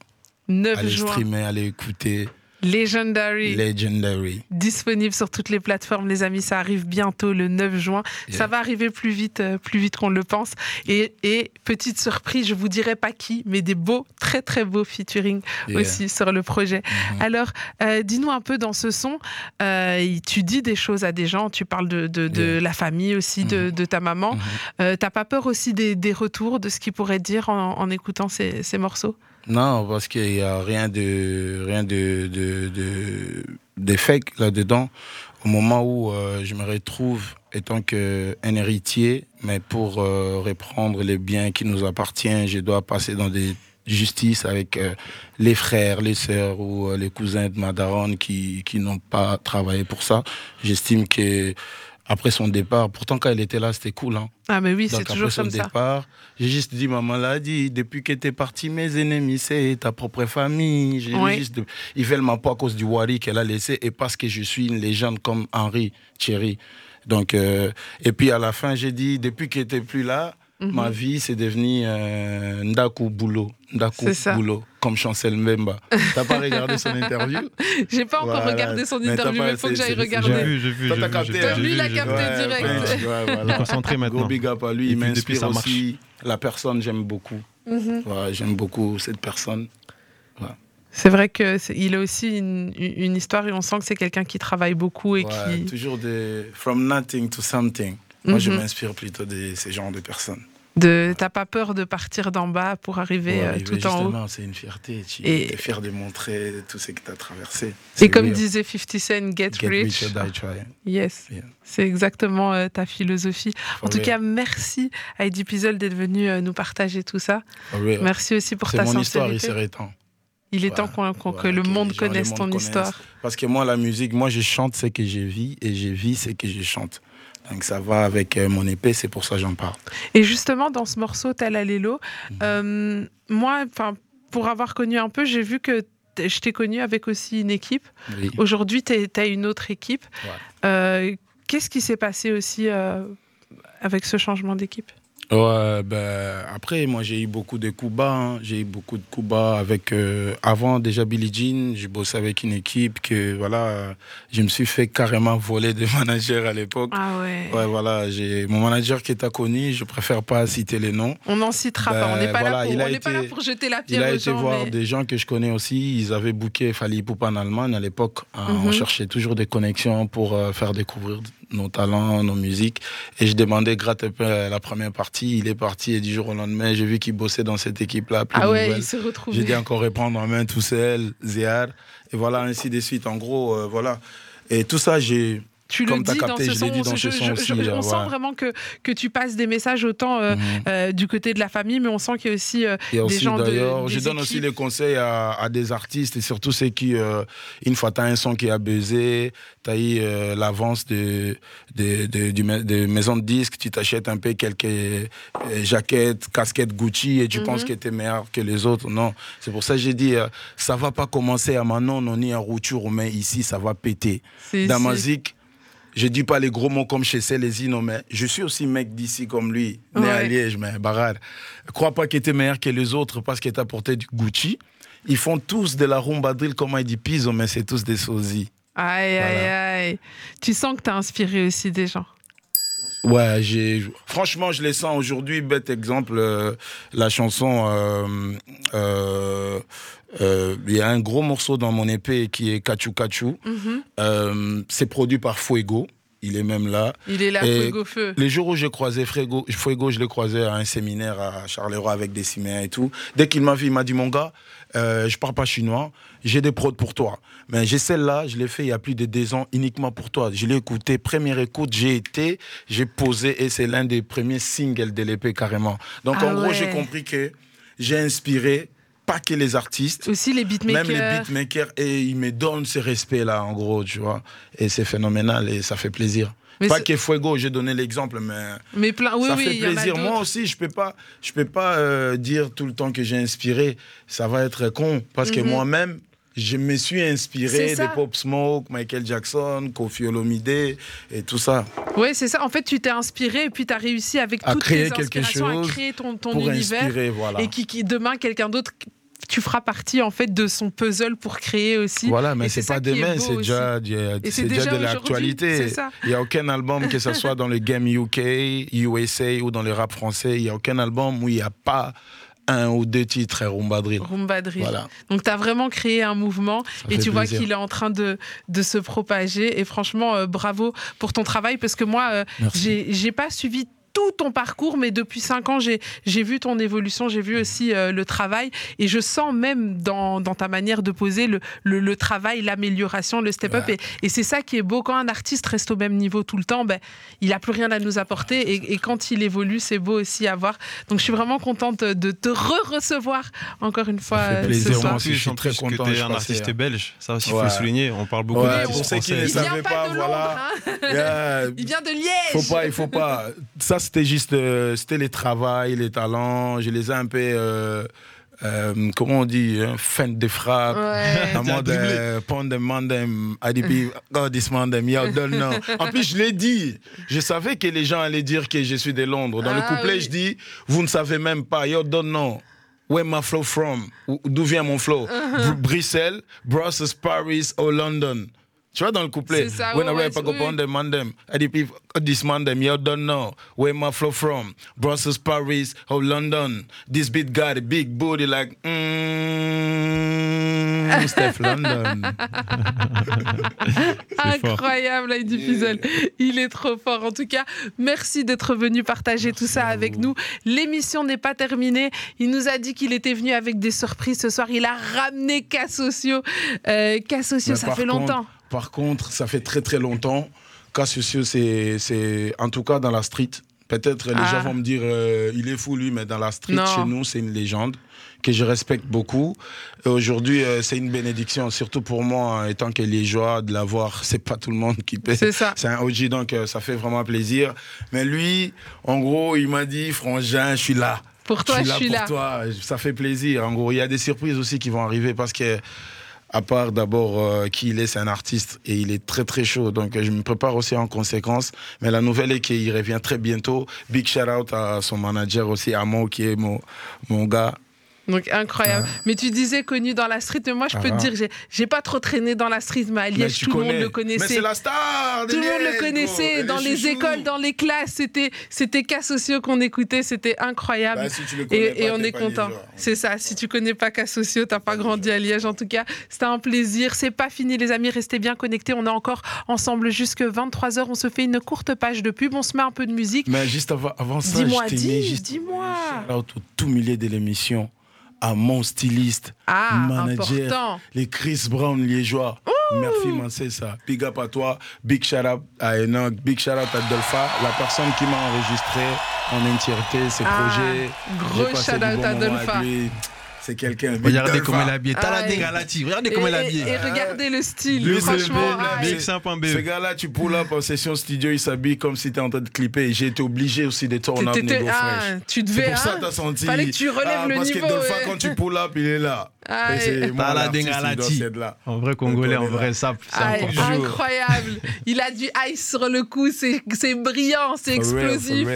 Speaker 2: 9
Speaker 4: allez
Speaker 2: juin,
Speaker 4: streamer, allez écouter
Speaker 2: Legendary.
Speaker 4: Legendary.
Speaker 2: disponible sur toutes les plateformes, les amis. Ça arrive bientôt le 9 juin. Ça va arriver plus vite, euh, plus vite qu'on le pense. Et, et petite surprise, je vous dirai pas qui, mais des beaux, très très beaux featuring
Speaker 4: Yeah.
Speaker 2: aussi sur le projet.
Speaker 4: Mhm.
Speaker 2: Alors, euh, dis-nous un peu dans ce son. euh, tu dis des choses à des gens. Tu parles de, de, de
Speaker 4: Yeah.
Speaker 2: la famille aussi, de,
Speaker 4: Mhm.
Speaker 2: de ta maman.
Speaker 4: Mhm.
Speaker 2: Euh, T'as pas peur aussi des, des retours, de ce qu'ils pourraient dire en, en écoutant ces, ces morceaux?
Speaker 4: Non, parce qu'il n'y a rien de rien de de, de, de fake là-dedans. Au moment où euh, je me retrouve étant qu'un héritier, mais pour euh, reprendre les biens qui nous appartiennent, je dois passer dans des justices avec euh, les frères, les sœurs ou les cousins de ma daronne qui, qui n'ont pas travaillé pour ça. J'estime que après son départ, pourtant quand elle était là, c'était cool. Hein.
Speaker 2: Ah, mais oui, c'est toujours
Speaker 4: après son
Speaker 2: comme ça.
Speaker 4: départ, j'ai juste dit, maman l'a dit, depuis que t'es parti, mes ennemis, c'est ta propre famille. J'ai
Speaker 2: Oui.
Speaker 4: juste, ils veulent ma peau à cause du Wari qu'elle a laissé et parce que je suis une légende comme Henri Thierry. Donc, euh, et puis à la fin, j'ai dit, depuis que t'es plus là,
Speaker 2: Mhm.
Speaker 4: ma vie, c'est devenu euh, Ndaku Boulot. Ndaku. Boulot, comme Chancel Mbemba. T'as pas regardé son interview? <laughs>
Speaker 2: J'ai pas encore
Speaker 4: Voilà.
Speaker 2: regardé son
Speaker 4: Mais t'as
Speaker 2: interview,
Speaker 4: pas-
Speaker 2: mais il faut que j'aille regarder.
Speaker 3: J'ai vu, j'ai vu.
Speaker 4: T'as
Speaker 3: vu,
Speaker 4: capté, hein?
Speaker 3: vu,
Speaker 2: Lui, il a
Speaker 3: j'ai vu.
Speaker 2: capté direct.
Speaker 4: ouais, ouais,
Speaker 3: Il
Speaker 4: voilà.
Speaker 3: est concentré
Speaker 4: Gros
Speaker 3: maintenant.
Speaker 4: big up à lui, il m'inspire aussi. La personne, j'aime beaucoup.
Speaker 2: Mhm.
Speaker 4: Ouais, j'aime beaucoup cette personne.
Speaker 2: C'est vrai que c'est- il a aussi une, une histoire et on sent que c'est quelqu'un qui travaille beaucoup et
Speaker 4: Ouais,
Speaker 2: qui.
Speaker 4: Toujours de from nothing to something. Moi, je
Speaker 2: Mhm.
Speaker 4: m'inspire plutôt de ces genres de personnes.
Speaker 2: De, t'as pas peur de partir d'en bas pour arriver euh, tout en haut.
Speaker 4: justement, c'est une fierté. Tu
Speaker 2: Et-
Speaker 4: es fier de montrer tout ce que tu as traversé.
Speaker 2: Et comme disait 50 Cent, get,
Speaker 4: Get
Speaker 2: rich.
Speaker 4: rich or die trying.
Speaker 2: Yes,
Speaker 4: Yeah.
Speaker 2: c'est exactement euh, ta philosophie.
Speaker 4: For
Speaker 2: En tout cas, merci à Eddie d'être venu euh, nous partager tout ça. Merci aussi pour ta
Speaker 4: mon histoire, il serait temps.
Speaker 2: Il est temps qu'on- que le
Speaker 4: que
Speaker 2: monde
Speaker 4: gens,
Speaker 2: connaisse
Speaker 4: monde
Speaker 2: ton histoire.
Speaker 4: Parce que moi, la musique, moi, je chante ce que je vis et je vis ce que je chante. Donc ça va avec euh, mon épée, c'est pour ça que j'en parle.
Speaker 2: Et justement, dans ce morceau, Talalelo,
Speaker 4: Mhm.
Speaker 2: euh, moi, pour avoir connu un peu, j'ai vu que je t'ai connu avec aussi une équipe.
Speaker 4: Oui.
Speaker 2: Aujourd'hui, tu as une autre équipe.
Speaker 4: Ouais.
Speaker 2: Euh, Qu'est-ce qui s'est passé aussi euh, avec ce changement d'équipe?
Speaker 4: Ouais, ben, après, moi, j'ai eu beaucoup de coups bas. hein. J'ai eu beaucoup de coups bas avec. euh, avant, déjà, Billie Jean, j'ai bossé avec une équipe que, voilà, je me suis fait carrément voler de <laughs> manager à l'époque.
Speaker 2: Ah ouais.
Speaker 4: Ouais, voilà, j'ai mon manager qui est connu, je préfère pas citer les noms.
Speaker 2: On n'en citera
Speaker 4: Ben,
Speaker 2: pas. On n'est pas,
Speaker 4: voilà,
Speaker 2: là, pour,
Speaker 4: il a
Speaker 2: on n'est pas
Speaker 4: été-
Speaker 2: là pour jeter la
Speaker 4: Il
Speaker 2: pierre
Speaker 4: a
Speaker 2: aux
Speaker 4: été
Speaker 2: gens.
Speaker 4: voir
Speaker 2: mais-
Speaker 4: des gens que je connais aussi. Ils avaient booké Fali Poupa en Allemagne à l'époque.
Speaker 2: Mhm.
Speaker 4: On cherchait toujours des connexions pour euh, faire découvrir nos talents, nos musiques. Et je demandais gratte un peu à la première partie. Il est parti et du jour au lendemain, j'ai vu qu'il bossait dans cette équipe-là.
Speaker 2: Ah ouais, il s'est retrouvé.
Speaker 4: J'ai dû encore reprendre en main tout seul, Zéar. Et voilà, ainsi de suite. En gros, euh, voilà. Et tout ça, j'ai.
Speaker 2: Tu
Speaker 4: Comme
Speaker 2: le dis
Speaker 4: capté,
Speaker 2: dans ce
Speaker 4: je l'ai
Speaker 2: son.
Speaker 4: dit dans ce
Speaker 2: je-
Speaker 4: son
Speaker 2: je-
Speaker 4: aussi,
Speaker 2: je-
Speaker 4: euh,
Speaker 2: on sent vraiment que, que tu passes des messages autant euh,
Speaker 4: Mhm.
Speaker 2: euh, du côté de la famille, mais on sent qu'il y a aussi euh, des
Speaker 4: aussi
Speaker 2: gens de-
Speaker 4: je
Speaker 2: des
Speaker 4: donne aussi les conseils à, à des artistes et surtout ceux qui, une fois tu as un son qui a buzzé, tu as eu l'avance de, de, de, du ma- de disques, tu t'achètes un peu quelques jaquettes, casquettes Gucci et tu
Speaker 2: Mhm.
Speaker 4: penses que tu es meilleur que les autres. Non, c'est pour ça que j'ai dit, ça va pas commencer à Manon, on est en routure, mais ici, ça va péter.
Speaker 2: C'est-
Speaker 4: je dis pas les gros mots comme chez Célésino, mais je suis aussi mec d'ici comme lui, né à. Liège, mais barrade. Crois pas qu'il était meilleur que les autres parce qu'il t'a porté du Gucci. Ils font tous de la rumba drill, comme il dit Pizzo, mais c'est tous des sosies.
Speaker 2: Aïe, aïe, aïe. Tu sens que tu as inspiré aussi des gens.
Speaker 4: Ouais, j'ai. Franchement, je les sens aujourd'hui. Bête exemple, euh, la chanson. euh, euh, euh, Il y a un gros morceau dans mon épée qui est Kachu Kachu.
Speaker 2: Mhm.
Speaker 4: Euh, c'est produit par Fuego. Il est même là.
Speaker 2: Il est là,
Speaker 4: Et-
Speaker 2: fuego feu.
Speaker 4: Les jours où j'ai croisé Fuego, Fuego, je l'ai croisé à un séminaire à Charleroi avec des Siméens et tout. Dès qu'il m'a vu, il m'a dit Mon gars, euh, je parle pas chinois, j'ai des prods pour toi. Mais j'ai celle-là, je l'ai fait il y a plus de deux ans uniquement pour toi. Je l'ai écouté, première écoute, j'ai été, j'ai posé et c'est l'un des premiers singles de l'épée carrément. Donc
Speaker 2: Ah
Speaker 4: en gros, j'ai compris que j'ai inspiré pas que les artistes,
Speaker 2: Aussi les beatmakers.
Speaker 4: même les beatmakers, et ils me donnent ce respect-là, en gros, tu vois. Et c'est phénoménal et ça fait plaisir.
Speaker 2: Mais
Speaker 4: pas que Fuego, j'ai donné l'exemple, mais
Speaker 2: Mais plein, oui,
Speaker 4: ça
Speaker 2: oui,
Speaker 4: fait plaisir. Moi aussi, je peux pas, je peux pas euh, dire tout le temps que j'ai inspiré. Ça va être con parce que
Speaker 2: Mhm.
Speaker 4: moi-même, je me suis inspiré
Speaker 2: ça.
Speaker 4: de Pop Smoke, Michael Jackson, Kofi Olomide et tout ça
Speaker 2: Oui, c'est ça. En fait, tu t'es inspiré et puis tu as réussi avec
Speaker 4: À
Speaker 2: toutes
Speaker 4: créer
Speaker 2: tes
Speaker 4: quelque
Speaker 2: inspirations à créer ton, ton
Speaker 4: pour
Speaker 2: univers.
Speaker 4: inspirer, voilà.
Speaker 2: Et qui, qui demain, quelqu'un d'autre, tu feras partie en fait de son puzzle pour créer aussi.
Speaker 4: Voilà, mais c'est pas demain, c'est déjà,
Speaker 2: Et c'est
Speaker 4: déjà de l'actualité. Il n'y a aucun album, que ce soit dans le game UK, USA ou dans le rap français, il n'y a aucun album où il n'y a pas un ou deux titres Rumba Drill.
Speaker 2: Rumba Drill.
Speaker 4: Voilà.
Speaker 2: Donc, tu as vraiment créé un mouvement et tu vois qu'il est en train de, de se propager. Et franchement, euh, bravo pour ton travail parce que moi, euh, j'ai pas suivi tout ton parcours, mais depuis cinq ans, j'ai j'ai vu ton évolution, j'ai vu aussi euh, le travail, et je sens même dans, dans ta manière de poser le, le, le travail, l'amélioration, le step-up, et, et c'est ça qui est beau. Quand un artiste reste au même niveau tout le temps, ben, il a plus rien à nous apporter, et, et quand il évolue, c'est beau aussi à voir. Donc je suis vraiment contente de te re-recevoir encore une fois
Speaker 4: Ça fait
Speaker 2: euh,
Speaker 4: plaisir,
Speaker 2: ce
Speaker 4: moi
Speaker 2: soir.
Speaker 4: aussi, je suis très content,
Speaker 3: Que
Speaker 4: je
Speaker 3: un artiste
Speaker 4: hein.
Speaker 3: belge, ça aussi, il faut le souligner. On parle beaucoup
Speaker 4: Ouais, ne
Speaker 2: pas,
Speaker 4: pas, voilà.
Speaker 2: Hein. <laughs>
Speaker 4: Yeah.
Speaker 2: il vient de Liège.
Speaker 4: Faut pas, il faut pas. Ça, c'était juste, euh, c'était les travails, les talents. Je les ai un peu, euh, euh, comment on dit, hein, fin de frappe.
Speaker 2: Ouais.
Speaker 4: En mode, euh, pon them, man them, IDP, God this man them, yo, don't know. En plus, je l'ai dit. Je savais que les gens allaient dire que je suis de Londres. Dans
Speaker 2: Ah
Speaker 4: le couplet,
Speaker 2: oui.
Speaker 4: je dis, vous ne savez même pas, yo, don't know. Where my flow from? D'où vient mon flow? <laughs> Br- Bruxelles, Brussels, Paris ou London. Tu vois, dans le couplet,
Speaker 2: C'est ça,
Speaker 4: when
Speaker 2: ouais,
Speaker 4: I
Speaker 2: ouais,
Speaker 4: rap, I go pon them, man them, this man them, yo, don't know. Where my flow from? Brussels, Paris or London. This beat got a big booty like, mm, <laughs> Steph London. <laughs>
Speaker 2: Incroyable, Heidi Fizel. Il est trop fort. En tout cas, merci d'être venu partager tout ça avec nous. L'émission n'est pas terminée. Il nous a dit qu'il était venu avec des surprises ce soir. Il a ramené Cassosio. Euh, Cassosio,
Speaker 4: Mais
Speaker 2: ça fait
Speaker 4: contre-
Speaker 2: longtemps.
Speaker 4: Par contre, ça fait très très longtemps. Cassius, c'est, c'est en tout cas dans la street. Peut-être les
Speaker 2: Ah.
Speaker 4: gens vont me dire, euh, il est fou lui, mais dans la street,
Speaker 2: Non.
Speaker 4: chez nous, c'est une légende que je respecte beaucoup. Aujourd'hui, euh, c'est une bénédiction, surtout pour moi, hein, étant que liégeois, de l'avoir. <laughs> C'est pas tout le monde qui paie.
Speaker 2: C'est ça.
Speaker 4: C'est un OG, donc euh, ça fait vraiment plaisir. Mais lui, en gros, il m'a dit, Frangin, je suis là.
Speaker 2: Pour toi, je suis
Speaker 4: pour
Speaker 2: là.
Speaker 4: toi. Ça fait plaisir. En gros, il y a des surprises aussi qui vont arriver parce que, à part d'abord euh, qui il est, c'est un artiste et il est très très chaud. Donc, je me prépare aussi en conséquence. Mais la nouvelle est qu'il revient très bientôt. Big shout out à son manager aussi, Amo, qui est mon, mon gars.
Speaker 2: Donc incroyable. Mais tu disais connu dans la street. Mais moi, je peux
Speaker 4: Ah.
Speaker 2: te dire, j'ai- j'ai pas trop traîné dans la street, mais à
Speaker 4: Mais
Speaker 2: Liège, tout le monde le
Speaker 4: Mais
Speaker 2: connaissait.
Speaker 4: c'est la star
Speaker 2: Tout le monde le connaissait dans les écoles, dans les classes. C'était, c'était cas sociaux qu'on écoutait. C'était incroyable.
Speaker 4: Bah, si
Speaker 2: et,
Speaker 4: pas,
Speaker 2: et on est content.
Speaker 4: liégeois.
Speaker 2: C'est ça. Si tu connais pas cas sociaux, t'as pas grandi à Liège. En tout cas, c'était un plaisir. C'est pas fini, les amis. Restez bien connectés. On est encore ensemble jusque 23h. On se fait une courte page de pub. On se met un peu de musique.
Speaker 4: Mais juste avant, avant ça,
Speaker 2: Dis-moi,
Speaker 4: je t'ai mis
Speaker 2: dis,
Speaker 4: juste
Speaker 2: dis-moi.
Speaker 4: tout milieu de l'émission à mon styliste,
Speaker 2: Ah,
Speaker 4: manager,
Speaker 2: important.
Speaker 4: les Chris Brown liégeois. Merci, man, c'est ça. Big up à toi. Big shout out à Enoch. Big shout out à Dolpha, la personne qui m'a enregistré en entièreté ses
Speaker 2: Ah,
Speaker 4: projets.
Speaker 2: gros shout out
Speaker 4: bon
Speaker 2: à Dolpha.
Speaker 4: C'est quelqu'un.
Speaker 3: Regardez comment elle est habillée. T'as la
Speaker 2: Ah,
Speaker 3: dégalati. Regardez comment elle est
Speaker 2: et-
Speaker 3: habillée.
Speaker 2: et regardez le style.
Speaker 4: Lui, c'est le
Speaker 2: Franchement, ah,
Speaker 4: là.
Speaker 3: Big
Speaker 4: c'est-
Speaker 3: 5.be.
Speaker 4: Ce gars-là, tu pull up en session studio, il s'habille comme si t'étais en train de clipper. J'ai été obligé aussi de tourner Nego
Speaker 2: ah,
Speaker 4: Fresh.
Speaker 2: tu
Speaker 4: C'est
Speaker 2: devais.
Speaker 4: pour ça
Speaker 2: hein.
Speaker 4: que t'as senti.
Speaker 2: Fallait que tu relèves
Speaker 4: Ah,
Speaker 2: le
Speaker 4: parce
Speaker 2: niveau,
Speaker 4: que Dolpha,
Speaker 2: ouais.
Speaker 4: quand tu pull up, il est là.
Speaker 2: Ah,
Speaker 4: c'est
Speaker 3: la
Speaker 4: être là.
Speaker 3: En vrai Congolais, en vrai sap. C'est important.
Speaker 2: incroyable. <laughs> Il a du ice sur le coup, c'est c'est brillant, c'est explosif.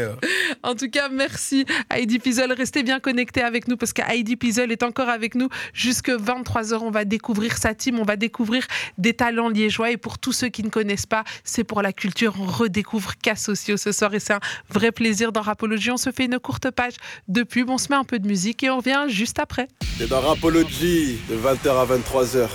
Speaker 2: En tout cas, merci Heidi Pizzle. Restez bien connectés avec nous parce que Heidi Pizzle est encore avec nous jusque 23h. On va découvrir sa team, on va découvrir des talents liégeois. Et pour tous ceux qui ne connaissent pas, c'est pour la culture. On redécouvre Cassosio ce soir et c'est un vrai plaisir dans Rapologie. On se fait une courte page de pub, on se met un peu de musique et on revient juste après.
Speaker 1: T'es dans Rapology de 20h à 23h.